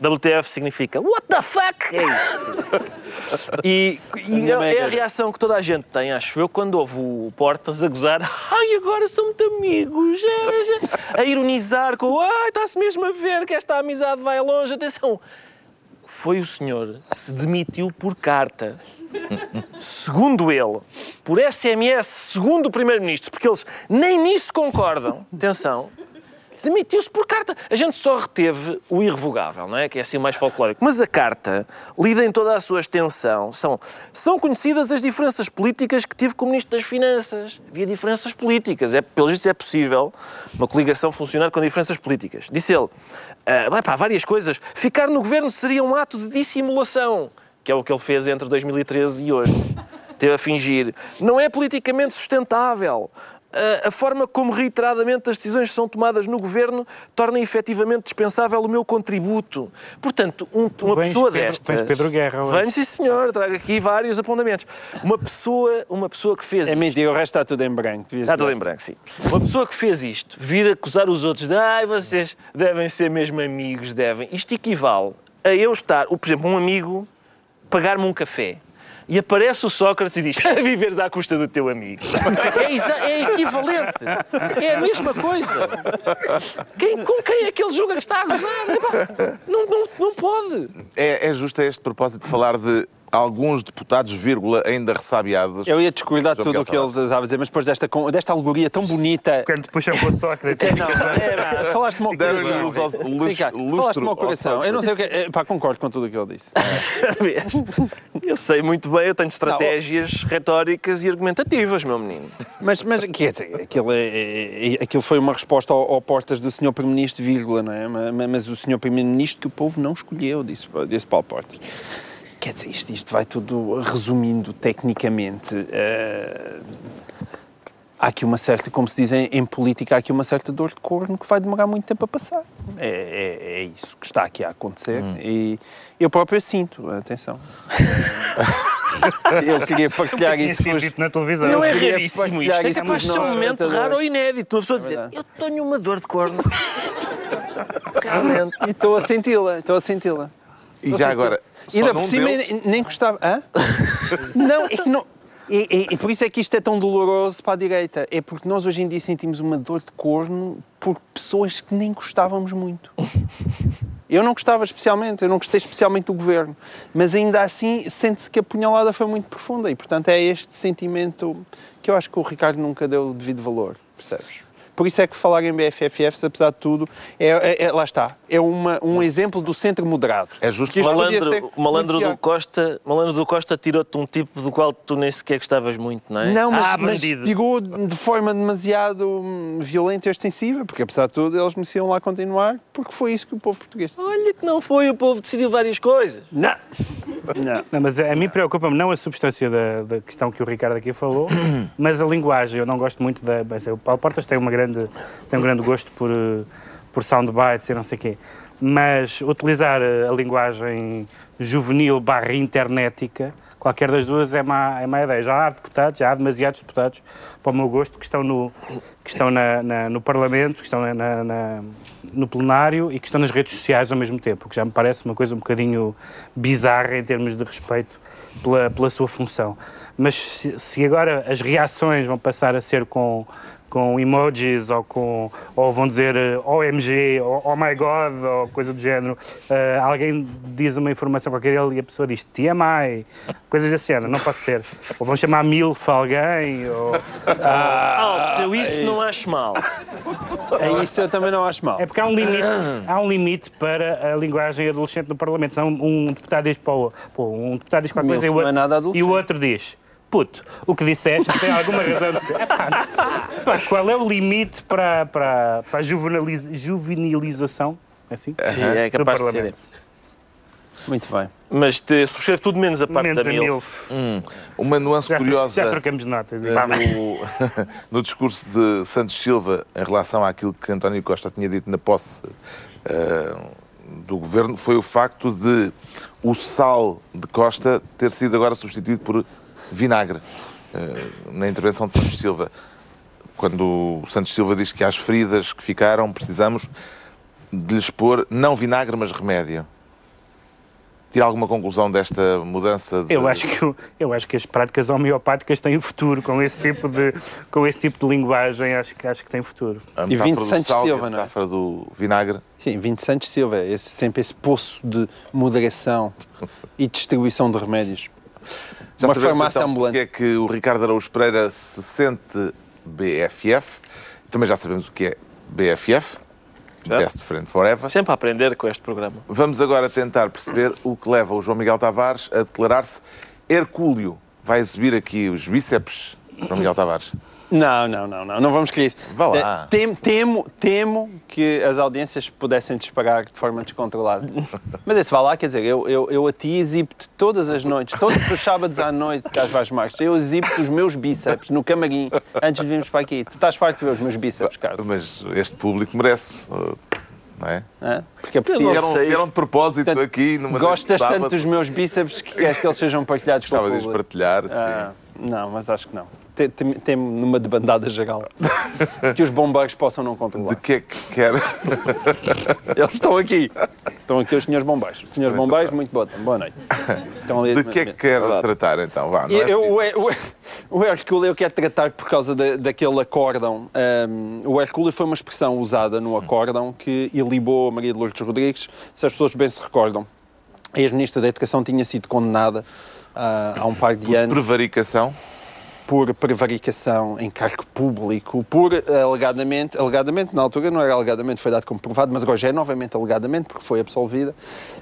WTF significa What the fuck? É isso. E, e mãe é a era. reação que toda a gente tem, acho eu, quando ouve o Portas a gozar. Ai, agora são muito amigos. é, já." A ironizar com Ai, está-se mesmo a ver que esta amizade vai longe. Atenção. Foi o senhor que se demitiu por carta. Segundo ele, por SMS, segundo o Primeiro-Ministro, porque eles nem nisso concordam. Atenção. Demitiu-se por carta. A gente só reteve o irrevogável, não é? Que é assim mais folclórico. Mas a carta, lida em toda a sua extensão, são, são conhecidas as diferenças políticas que tive com o Ministro das Finanças. Havia diferenças políticas. É, pelo visto é possível uma coligação funcionar com diferenças políticas. Disse ele, ah, pá, várias coisas. Ficar no governo seria um ato de dissimulação, que é o que ele fez entre 2013 e hoje. Teve a fingir. Não é politicamente sustentável. A- A forma como reiteradamente as decisões são tomadas no governo torna efetivamente dispensável o meu contributo. Portanto, um- uma Vens pessoa Pedro- destas. vens Pedro Guerra hoje. Venho, sim, senhor. Trago aqui vários apontamentos. Uma pessoa, uma pessoa que fez. É mentira, o resto está tudo em branco. Está tudo em branco, sim. Uma pessoa que fez isto, vir acusar os outros de ai, vocês devem ser mesmo amigos, devem. Isto equivale a eu estar, por exemplo, um amigo pagar-me um café. E aparece o Sócrates e diz: viveres à custa do teu amigo. É, é equivalente. É a mesma coisa. Quem- com quem é que ele julga que está a gozar? Não, não, não pode. É, é justo a este propósito falar de alguns deputados, vírgula, ainda ressabiados. Eu ia discordar de tudo o que ele estava a dizer, mas depois desta, desta alegoria tão bonita. Quando puxam para o Sócrates. Não, é, pá, falaste-me ao coração. Falaste-me ao coração. Eu não sei o que. é- Pá, concordo com tudo o que ele disse. Vês? Eu sei muito bem, eu tenho estratégias retóricas e argumentativas, meu menino. Mas, mas quer dizer, aquilo, é, é- é- aquilo foi uma resposta ao, ao Portas do Sr. Primeiro-Ministro, vírgula, não é? Mas, mas o Sr. Primeiro-Ministro que o povo não escolheu, disse, disse Paulo Portas. Quer dizer, isto, isto vai tudo resumindo tecnicamente. eh, há aqui uma certa, como se diz em, política, há aqui uma certa dor de corno que vai demorar muito tempo a passar. É, é, é isso que está aqui a acontecer e eu próprio sinto, atenção. eu queria partilhar Tinha isso com sido os... dito na televisão. Não é raríssimo isto. É isso capaz de ser um momento raro ou inédito. Uma pessoa dizer, verdade. eu tenho uma dor de corno. Realmente. E estou a senti-la, estou a senti-la. E já agora, só Ainda por cima deles- nem- nem gostava. Hã? não, é que não. E, e- e por isso é que isto é tão doloroso para a direita. É porque nós hoje em dia sentimos uma dor de corno por pessoas que nem gostávamos muito. Eu não gostava especialmente, eu não gostei especialmente do governo, mas ainda assim sente-se que a punhalada foi muito profunda e, portanto, é este sentimento que eu acho que o Ricardo nunca deu o devido valor, percebes? Por isso é que falar em BFFFs, apesar de tudo, é, é- é- lá está, é uma, um exemplo do centro moderado. É justo Malandro, ser o malandro do. Costa, malandro do Costa tirou-te um tipo do qual tu nem sequer gostavas muito, não é? Não, mas, ah, mas tirou de forma demasiado hum, violenta e ostensiva, porque apesar de tudo eles mereciam lá continuar, porque foi isso que o povo português decidiu. Olha que não foi, o povo decidiu várias coisas. Não! Não. Não, mas a mim preocupa-me não a substância da, da questão que o Ricardo aqui falou, mas a linguagem. Eu não gosto muito da. mas O Paulo Portas tem, uma grande, tem um grande gosto por, eh, por soundbites e não sei o quê. Mas utilizar eh, a linguagem juvenil barra internetica, qualquer das duas é má, é má ideia. Já há deputados, já há demasiados deputados, para o meu gosto, que estão no, que estão na, na- no Parlamento, que estão na- na- no plenário e que estão nas redes sociais ao mesmo tempo, o que já me parece uma coisa um bocadinho bizarra em termos de respeito pela, pela sua função. Mas se, se agora as reações vão passar a ser com, com emojis ou com ou vão dizer eh, OMG ou Oh my God ou coisa do género. Uh, alguém diz uma informação qualquer e a pessoa diz TMI, coisas desse género, não pode ser. Ou vão chamar MILF alguém. Ou... Ah, eu isso não acho mal. É isso eu também não acho mal. É porque há um limite, há um limite para a linguagem adolescente no Parlamento. Um, um deputado diz para o, pô, um deputado diz qualquer coisa e o, é e o outro diz puto, o que disseste tem alguma razão de ser. Epá, pá, qual é o limite para, para, para a juveniliz, juvenilização? É assim? Sim, é capaz de ser. Muito bem. Mas te subscreve tudo menos a parte Menos da a MILF. MILF. Uma nuance Já, curiosa já trocamos notas. no, no discurso de Santos Silva em relação àquilo que António Costa tinha dito na posse eh, do governo foi o facto de o sal de Costa ter sido agora substituído por vinagre eh, na intervenção de Santos Silva. Quando o Santos Silva diz que às feridas que ficaram precisamos de lhes pôr não vinagre, mas remédio. Tira alguma conclusão desta mudança de... Eu acho, que, eu acho que as práticas homeopáticas têm futuro com esse tipo de, com esse tipo de linguagem. Acho que, acho que tem futuro. A E metáfora 20 do Santos sal e Silva, a não é? metáfora do vinagre. Sim, 20 Santos Silva, esse, sempre esse poço de moderação e distribuição de remédios. Já Uma sabemos, farmácia então, ambulante. é que o Ricardo Araújo Pereira se sente BFF. Também já sabemos o que é BFF. Certo. Best Friend Forever. Sempre a aprender com este programa. Vamos agora tentar perceber o que leva o João Miguel Tavares a declarar-se Hercúleo. Vai exibir aqui os bíceps, João Miguel Tavares. Não, não, não, não, não vamos querer isso. Vá lá. Eh, Temo, temo, temo que as audiências pudessem disparar de forma descontrolada. Mas esse vá lá, quer dizer, eu, eu, eu a ti exibo-te todas as noites, todos os sábados à noite, Carlos Vaz Marques, eu exibo-te os meus bíceps no camarim antes de virmos para aqui. Tu estás farto de ver os meus bíceps, Carlos, Mas este público merece, não é? hã? porque é preciso. Vieram, sei. vieram de propósito Portanto, aqui numa de Gostas tanto dos meus bíceps que queres que eles sejam partilhados com o de os público. partilhar. Ah, não, mas acho que não. Tem- tem- Temo numa debandada geral. que os bombeiros possam não controlar. De que é que quer? Eles estão aqui. Estão aqui os senhores bombeiros. Senhores bombeiros, muito boa, boa noite. Ali. De que é que quer tratar então? Vá, é eu, o, o, o Hercúleo eu quero tratar por causa da- daquele acórdão. Um, o Hercúleo foi uma expressão usada no acórdão que ilibou a Maria de Lourdes Rodrigues, se as pessoas bem se recordam. A ex-ministra da Educação tinha sido condenada ah, há um par de anos Prevaricação. Por prevaricação em cargo público, por alegadamente, alegadamente, na altura não era alegadamente, foi dado como provado, mas agora já é novamente alegadamente, porque foi absolvida,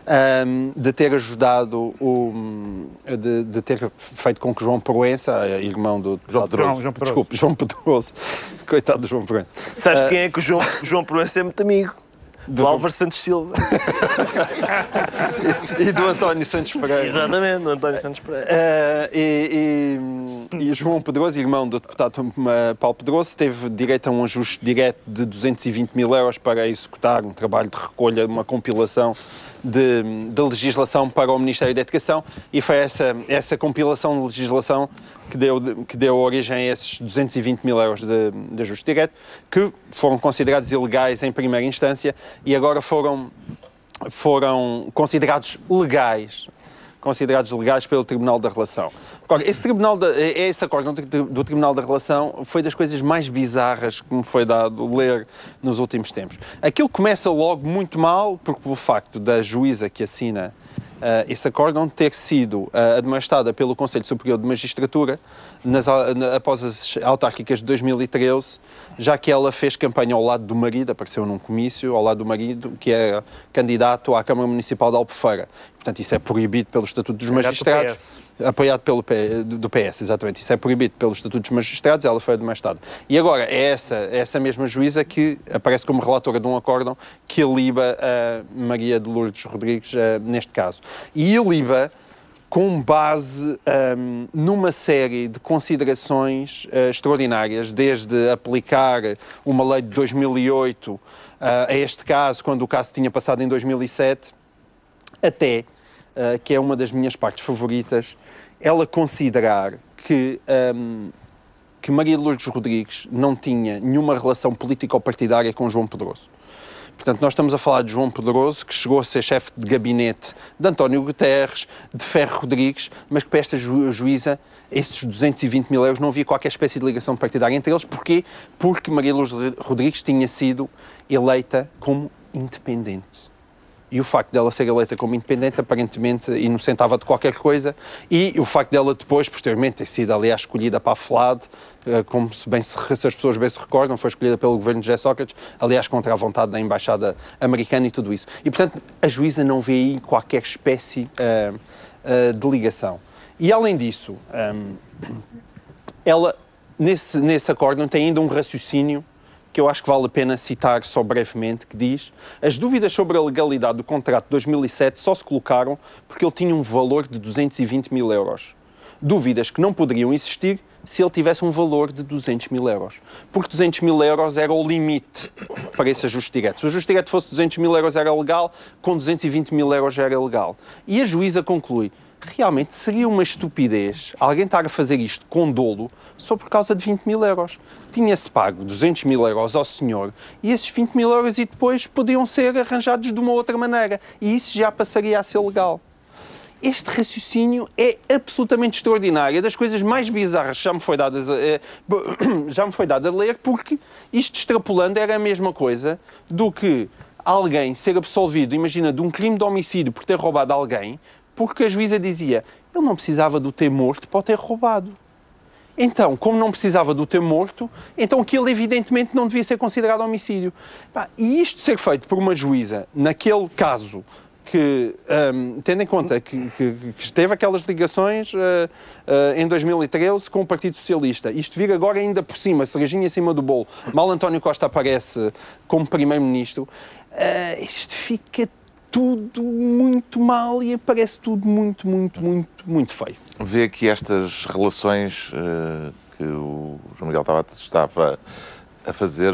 ahm, de ter ajudado, o, de, de ter feito com que João Proença, eh, irmão do... João Pedroso. João Pedroso. Desculpe, João Pedroso. Coitado do João Proença. Sabes quem é que o João, João Proença é muito amigo? Do Álvaro Santos Silva. E do António Santos Pereira. Exatamente, do António Santos Pereira. Eh, e, e- e João Pedroso, irmão do deputado eh, Paulo Pedroso, teve direito a um ajuste direto de 220 mil euros para executar um trabalho de recolha, uma compilação de, de legislação para o Ministério da Educação e foi essa, essa compilação de legislação que deu, que deu origem a esses 220 mil euros de, de ajuste direto, que foram considerados ilegais em primeira instância e agora foram foram considerados legais considerados legais pelo Tribunal da Relação. Agora, esse, tribunal da, esse acordo do, Tribunal da Relação foi das coisas mais bizarras que me foi dado ler nos últimos tempos. Aquilo começa logo muito mal, porque pelo facto da juíza que assina esse acórdão ter sido ah, admoestada pelo Conselho Superior de Magistratura nas, na- após as autárquicas de 2013, já que ela fez campanha ao lado do marido, apareceu num comício ao lado do marido, que é candidato à Câmara Municipal de Albufeira. Portanto, isso é proibido pelo Estatuto dos Candidato do Magistrados. PS. Apoiado pelo P, do PS, exatamente. Isso é proibido pelo Estatuto dos Magistrados, ela foi admoestada. E agora, é essa, é essa mesma juíza que aparece como relatora de um acórdão que aliba a Maria de Lourdes Rodrigues, eh, neste caso. E aliba com base ahm, numa série de considerações eh, extraordinárias, desde aplicar uma lei de 2008 ah, a este caso, quando o caso tinha passado em 2007, até, ah, que é uma das minhas partes favoritas, ela considerar que, ahm, que Maria de Lourdes Rodrigues não tinha nenhuma relação político-partidária com João Pedroso. Portanto, nós estamos a falar de João Pedroso, que chegou a ser chefe de gabinete de António Guterres, de Ferro Rodrigues, mas que para esta ju juíza, esses 220 mil euros, não havia qualquer espécie de ligação partidária entre eles. Porquê? Porque Maria Luz Rodrigues tinha sido eleita como independente e o facto dela ser eleita como independente aparentemente inocentava de qualquer coisa e o facto dela depois, posteriormente, ter sido aliás escolhida para a FLAD, eh, como se, bem se, se, as pessoas bem se recordam, foi escolhida pelo governo de José Sócrates, aliás contra a vontade da embaixada americana e tudo isso. E portanto a juíza não vê aí qualquer espécie uh, uh, de ligação. E além disso, um, ela nesse, nesse acordo tem ainda um raciocínio que eu acho que vale a pena citar só brevemente, que diz as dúvidas sobre a legalidade do contrato de 2007 só se colocaram porque ele tinha um valor de 220 mil euros. Dúvidas que não poderiam existir se ele tivesse um valor de 200 mil euros. Porque 200 mil euros era o limite para esse ajuste direto. Se o ajuste direto fosse 200 mil euros era legal, com 220 mil euros já era legal. E a juíza conclui, realmente seria uma estupidez alguém estar a fazer isto com dolo só por causa de 20 mil euros. Tinha-se pago 200 mil euros ao senhor e esses 20 mil euros e depois podiam ser arranjados de uma outra maneira e isso já passaria a ser legal. Este raciocínio é absolutamente extraordinário, é das coisas mais bizarras que já me foi dado a, eh, já me foi dado a ler, porque isto extrapolando era a mesma coisa do que alguém ser absolvido, imagina, de um crime de homicídio por ter roubado alguém, porque a juíza dizia ele não precisava do ter morto para o ter roubado. Então, como não precisava do ter morto, então aquilo evidentemente não devia ser considerado homicídio. E isto ser feito por uma juíza, naquele caso, que, um, tendo em conta que, que, que esteve aquelas ligações uh, uh, em 2013 com o Partido Socialista, isto vir agora ainda por cima, cerejinha em cima do bolo, mal António Costa aparece como Primeiro-Ministro, uh, isto fica tudo muito mal e parece tudo muito, muito, muito, muito feio. Vê aqui estas relações uh, que o João Miguel Tavares estava a fazer,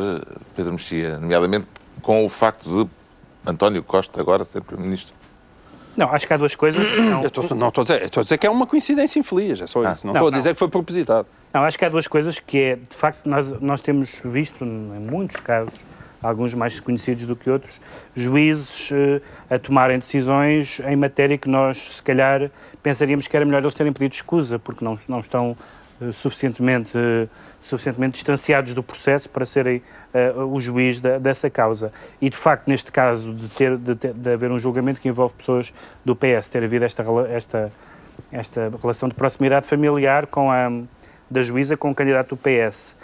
Pedro Mexia, nomeadamente com o facto de António Costa agora ser Primeiro-Ministro. Não, acho que há duas coisas. Não, estou, não estou, a dizer, estou a dizer que é uma coincidência infeliz, é só ah, isso. Não, não estou a dizer não. que foi propositado. Não, acho que há duas coisas que é, de facto, nós, nós temos visto em muitos casos alguns mais conhecidos do que outros, juízes uh, a tomarem decisões em matéria que nós, se calhar, pensaríamos que era melhor eles terem pedido escusa, porque não, não estão uh, suficientemente, uh, suficientemente distanciados do processo para serem o juiz da, dessa causa. E, de facto, neste caso de, ter, de, ter, de haver um julgamento que envolve pessoas do PS, ter havido esta, esta, esta relação de proximidade familiar com a, da juíza com o candidato do PS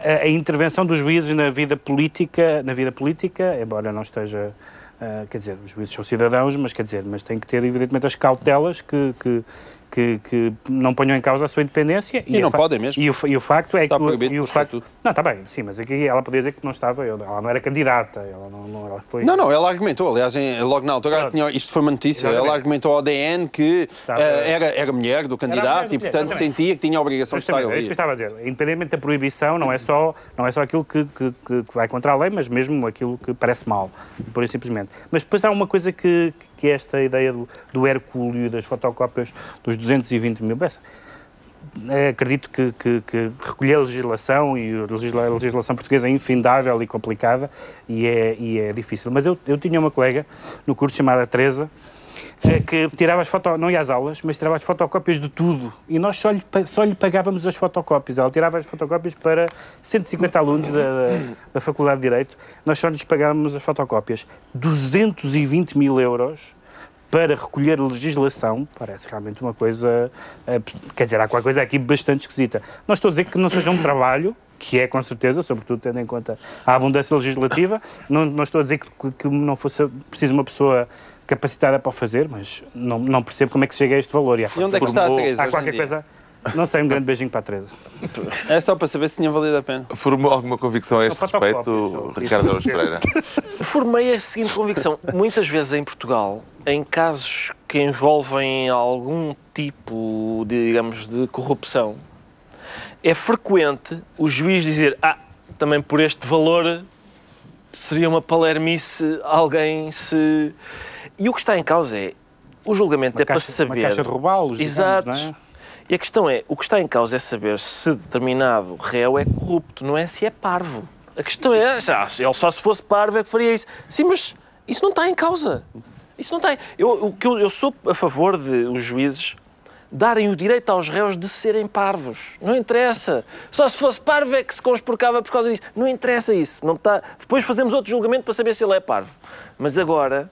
a, intervenção dos juízes na vida política, na vida política, embora não esteja, uh, quer dizer, os juízes são cidadãos, mas quer dizer, mas tem que ter evidentemente as cautelas que, que que, que, não ponham em causa a sua independência. E, e não podem mesmo. E o, e o facto é está que... Proibido e o facto, não, está bem, sim, mas aqui ela podia dizer que não estava, ela não era candidata, ela não, não ela foi... Não, não, ela argumentou, aliás, em, logo na altura, tinha, isto foi uma notícia, Exatamente. ela argumentou ao DN que uh, era, era mulher do candidato mulher, e, portanto, sentia que tinha a obrigação de estar ali. É isso que eu estava a dizer, independentemente da proibição, não é só, não é só aquilo que, que, que vai contra a lei, mas mesmo aquilo que parece mal, por e simplesmente. Mas depois há uma coisa que, que esta ideia do, do Hercúleo, das fotocópias dos 220 mil. Bessa, é, acredito que, que, que, recolher legislação e a legislação portuguesa é infindável e complicada e é, e é difícil. Mas eu, eu tinha uma colega no curso chamada Teresa que tirava as não ia às aulas, mas tirava as fotocópias de tudo. E nós só lhe, só lhe pagávamos as fotocópias. Ela tirava as fotocópias para 150 alunos da, da Faculdade de Direito. Nós só lhes pagávamos as fotocópias. 220 mil euros para recolher legislação, parece realmente uma coisa. Eh, quer dizer, há qualquer coisa aqui bastante esquisita. Não estou a dizer que não seja um trabalho, que é com certeza, sobretudo tendo em conta a abundância legislativa, não, não estou a dizer que, que não fosse preciso uma pessoa capacitada para o fazer, mas não, não percebo como é que chega a este valor. E, e onde é que está a Teresa Há qualquer coisa... Não sei, um grande beijinho para a Teresa. É só para saber se tinha valido a pena. Formou alguma convicção a este respeito, Ricardo Araújo Pereira? Formei a seguinte convicção. Muitas vezes em Portugal, em casos que envolvem algum tipo, de, digamos, de corrupção, é frequente o juiz dizer ah, também por este valor seria uma palermice alguém se e o que está em causa é o julgamento uma é caixa, para saber. Uma caixa de roubá-los. Exato. Digamos, é? E a questão é: o que está em causa é saber se determinado réu é corrupto, não é se é parvo. A questão é, ele só se fosse parvo é que faria isso. Sim, mas isso não está em causa. Isso não tem. Eu, eu, eu sou a favor de os juízes darem o direito aos réus de serem parvos. Não interessa. Só se fosse parvo é que se conspurcava por causa disso. Não interessa isso. Não está... Depois fazemos outro julgamento para saber se ele é parvo. Mas agora,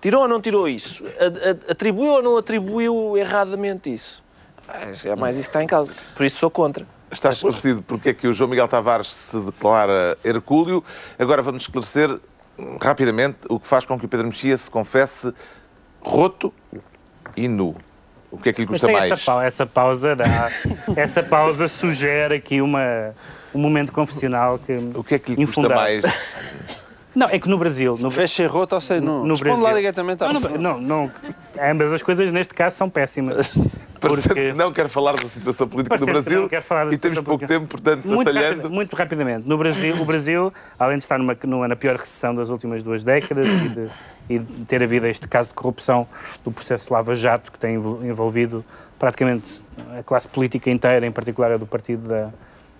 tirou ou não tirou isso? Atribuiu ou não atribuiu erradamente isso? É mais isso que está em causa. Por isso sou contra. Está esclarecido porque é que o João Miguel Tavares se declara Hercúleo. Agora vamos esclarecer hum, rapidamente o que faz com que o Pedro Mexia se confesse roto e nu. O que é que lhe custa mais? essa, essa pausa dá, essa pausa sugere aqui uma, um momento confessional que O que é que lhe custa infundado. mais? Não, é que no Brasil, no, Fecha em roto ou sei, não. no Responde Brasil, lá diretamente à não, não, não, não, ambas as coisas neste caso são péssimas. Parecendo Porque que não quer falar da situação política do Brasil e temos pouco política. tempo, portanto, muito, atalhando. muito rapidamente. No Brasil, o Brasil, além de estar numa, numa, na pior recessão das últimas duas décadas e de, e de ter havido este caso de corrupção do processo Lava Jato, que tem envol- envolvido praticamente a classe política inteira, em particular a do partido da,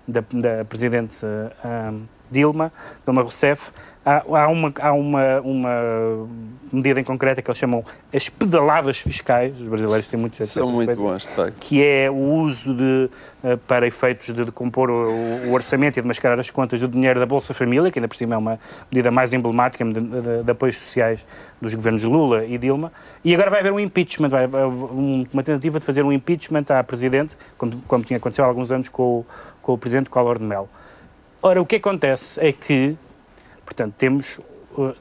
da, da presidente eh, Dilma, Dilma Rousseff, há, há, uma, há uma, uma medida em concreto que eles chamam as pedaladas fiscais, os brasileiros têm muito jeito São muito coisas, bons, facto. que é o uso de, eh, para efeitos de decompor o, o orçamento e de mascarar as contas do dinheiro da Bolsa Família, que ainda por cima é uma medida mais emblemática de, de- de apoios sociais dos governos Lula e Dilma. E agora vai haver um impeachment, vai haver um- uma tentativa de fazer um impeachment à Presidente, como, como tinha acontecido há alguns anos com o, com o Presidente Collor de Mello. Ora, o que acontece é que, portanto, temos, uh,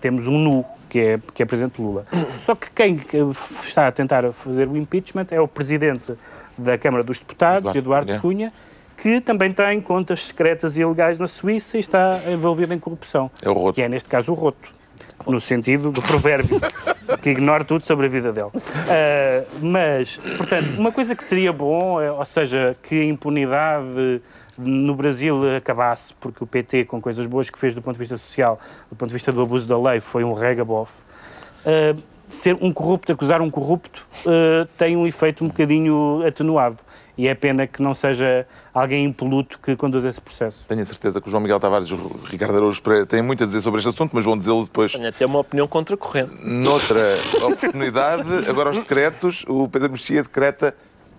temos um nu, que é, que é Presidente Lula. Só que quem que está a tentar fazer o impeachment é o Presidente da Câmara dos Deputados, Eduardo Eduardo Cunha. Que também tem contas secretas e ilegais na Suíça e está envolvido em corrupção. É o roto. Que é, neste caso, o roto. No sentido do provérbio, que ignora tudo sobre a vida dele. Ah, mas, portanto, uma coisa que seria bom, é, ou seja, que a impunidade no Brasil acabasse, porque o PT, com coisas boas que fez do ponto de vista social, do ponto de vista do abuso da lei, foi um regabof. Ah, ser um corrupto, acusar um corrupto, ah, tem um efeito um bocadinho atenuado. E é pena que não seja alguém impoluto que conduz esse processo. Tenho a certeza que o João Miguel Tavares e o Ricardo Araújo Pereira têm muito a dizer sobre este assunto, mas vão dizê-lo depois Tenho até uma opinião contracorrente. noutra oportunidade. Agora, os decretos, o Pedro Mexia decreta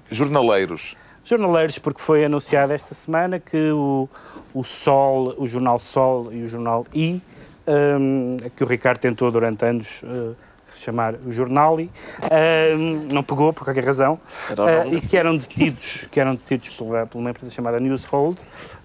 jornaleiros. Jornaleiros, porque foi anunciado esta semana que o, o Sol, o jornal Sol e o jornal I, hum, que o Ricardo tentou durante anos uh, chamar o Jornali, hum, não pegou por qualquer razão, uh, e que eram detidos, que eram detidos pela, por uma empresa chamada Newshold,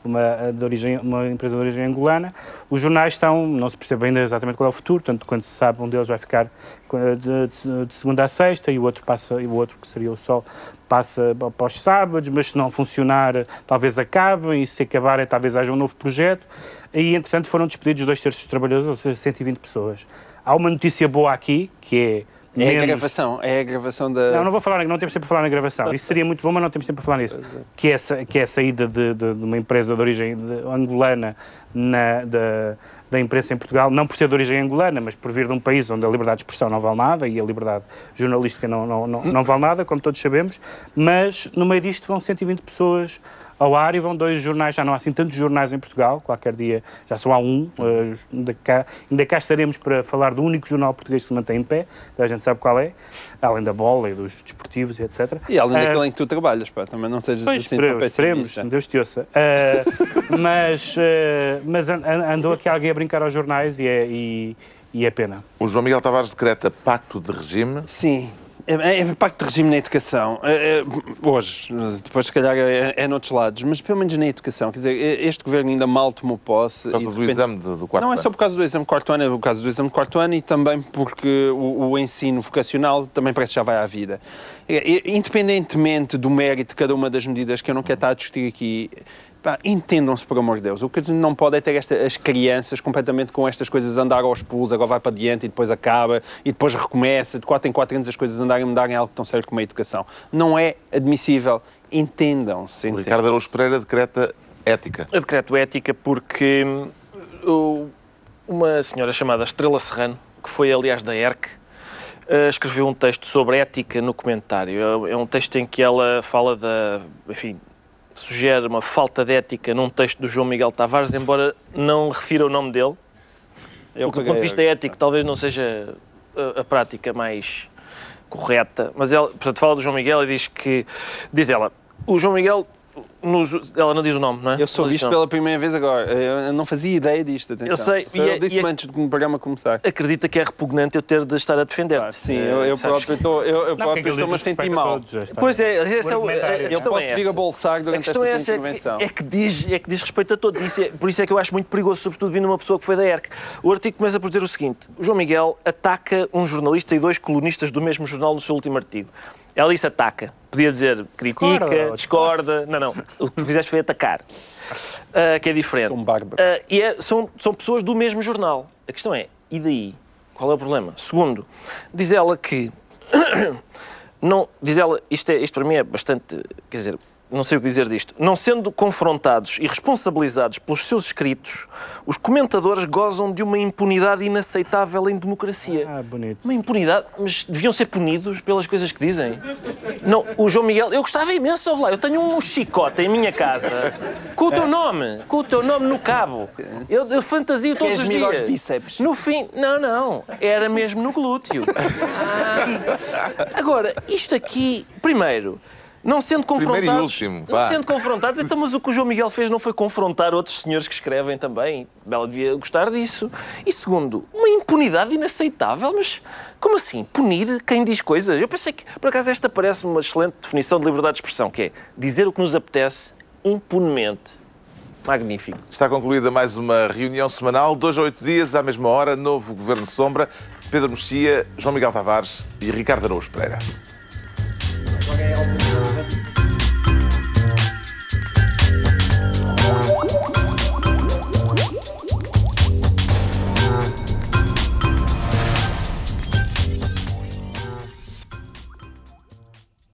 uma, uh, de origem, uma empresa de origem angolana. Os jornais estão, não se percebe ainda exatamente qual é o futuro, tanto quando se sabe, um deles vai ficar uh, de, de- de segunda a sexta e o outro passa, e o outro que seria o Sol passa para os sábados, mas se não funcionar, talvez acabe, e se acabar, talvez haja um novo projeto. E, entretanto, foram despedidos dois terços dos trabalhadores, ou seja, 120 pessoas. Há uma notícia boa aqui, que é... É a menos- gravação, é a gravação da. não, não vou falar, não temos tempo para falar na gravação. Isso seria muito bom, mas não temos tempo para falar nisso. Que é, que é a saída de, de- de uma empresa de origem de- angolana na, da, da imprensa em Portugal, não por ser de origem angolana, mas por vir de um país onde a liberdade de expressão não vale nada e a liberdade jornalística não, não, não, não vale nada, como todos sabemos. Mas no meio disto vão 120 pessoas ao ar e vão dois jornais, já não há assim tantos jornais em Portugal, qualquer dia já só há um, eh, ainda, cá, ainda cá estaremos para falar do único jornal português que se mantém em pé, a gente sabe qual é, além da bola e dos desportivos e etc. E além Ah, daquele em que tu trabalhas, pá, também não sejas Pois, assim esperemos, tão esperemos. Deus te ouça. Ah, mas ah, mas an- an- andou aqui alguém a brincar aos jornais e é, e, e é pena. O João Miguel Tavares decreta pacto de regime. Sim. É, é pacto de regime na educação. É, é, hoje, depois se calhar é, é noutros lados, mas pelo menos na educação. Quer dizer, é- este governo ainda mal tomou posse. Por causa do repente- exame de- do quarto Não é ano. só por causa do exame de quarto ano, é por causa do exame de quarto ano e também porque o, o ensino vocacional também parece que já vai à vida. É, é, Independentemente do mérito de cada uma das medidas que eu não quero estar a discutir aqui, entendam-se, por amor de Deus. O que a gente não pode é ter esta- as crianças completamente com estas coisas andar aos pulos, agora vai para diante e depois acaba e depois recomeça. De 4 em 4 anos as coisas andarem a mudarem algo tão sério como a educação. Não é admissível. Entendam-se. O entendam-se. Ricardo Araújo Pereira decreta ética. Eu decreto ética porque hum, uma senhora chamada Estrela Serrano, que foi aliás da ERC, eh, escreveu um texto sobre ética no comentário. É- É um texto em que ela fala da, enfim, sugere uma falta de ética num texto do João Miguel Tavares, embora não refira o nome dele. Eu, do ponto de vista ético, talvez não seja a, a prática mais correta, mas ela, portanto, fala do João Miguel e diz que, diz ela, o João Miguel nos, ela não diz o nome, não é? Eu soube isto pela primeira vez agora. Eu não fazia ideia disto, atenção. Eu sei. Só eu é, disse é, antes do programa começar. Acredita que é repugnante eu ter de estar a defender-te. Ah, sim, eu, eu próprio estou, eu, eu próprio estou-me a sentir mal. Pois é, esse é o, a, eu posso é vir a bolsar durante esta é essa, intervenção. É que, diz, é que diz respeito a todos. Isso é, por isso é que eu acho muito perigoso, sobretudo vindo uma pessoa que foi da ERC. O artigo começa por dizer o seguinte. O João Miguel ataca um jornalista e dois colunistas do mesmo jornal no seu último artigo. Ela disse ataca. Podia dizer critica, discorda. discorda. Não, não. O que tu fizeste foi atacar. Uh, que é diferente. São bárbaros. Uh, e é, são, são pessoas do mesmo jornal. A questão é, e daí? Qual é o problema? Segundo, diz ela que. não, diz ela, isto, é, isto para mim é bastante. Quer dizer, não sei o que dizer disto, não sendo confrontados e responsabilizados pelos seus escritos, os comentadores gozam de uma impunidade inaceitável em democracia. Ah, bonito. Uma impunidade, mas deviam ser punidos pelas coisas que dizem. Não, o João Miguel, eu gostava imenso, ouve lá, eu tenho um chicote em minha casa com o teu nome, com o teu nome no cabo. Eu, eu fantasio todos os dias. bíceps. No fim, não, não, era mesmo no glúteo. Ah. Agora, isto aqui, primeiro, não sendo confrontados. Primeiro e último. Não sendo confrontados, então, mas o que o João Miguel fez não foi confrontar outros senhores que escrevem também. Ela devia gostar disso. E segundo, uma impunidade inaceitável. Mas como assim? Punir quem diz coisas? Eu pensei que, por acaso, esta parece uma excelente definição de liberdade de expressão, que é dizer o que nos apetece impunemente. Magnífico. Está concluída mais uma reunião semanal, dois a oito dias, à mesma hora, novo Governo Sombra, Pedro Mexia, João Miguel Tavares e Ricardo Araújo Pereira. Okay,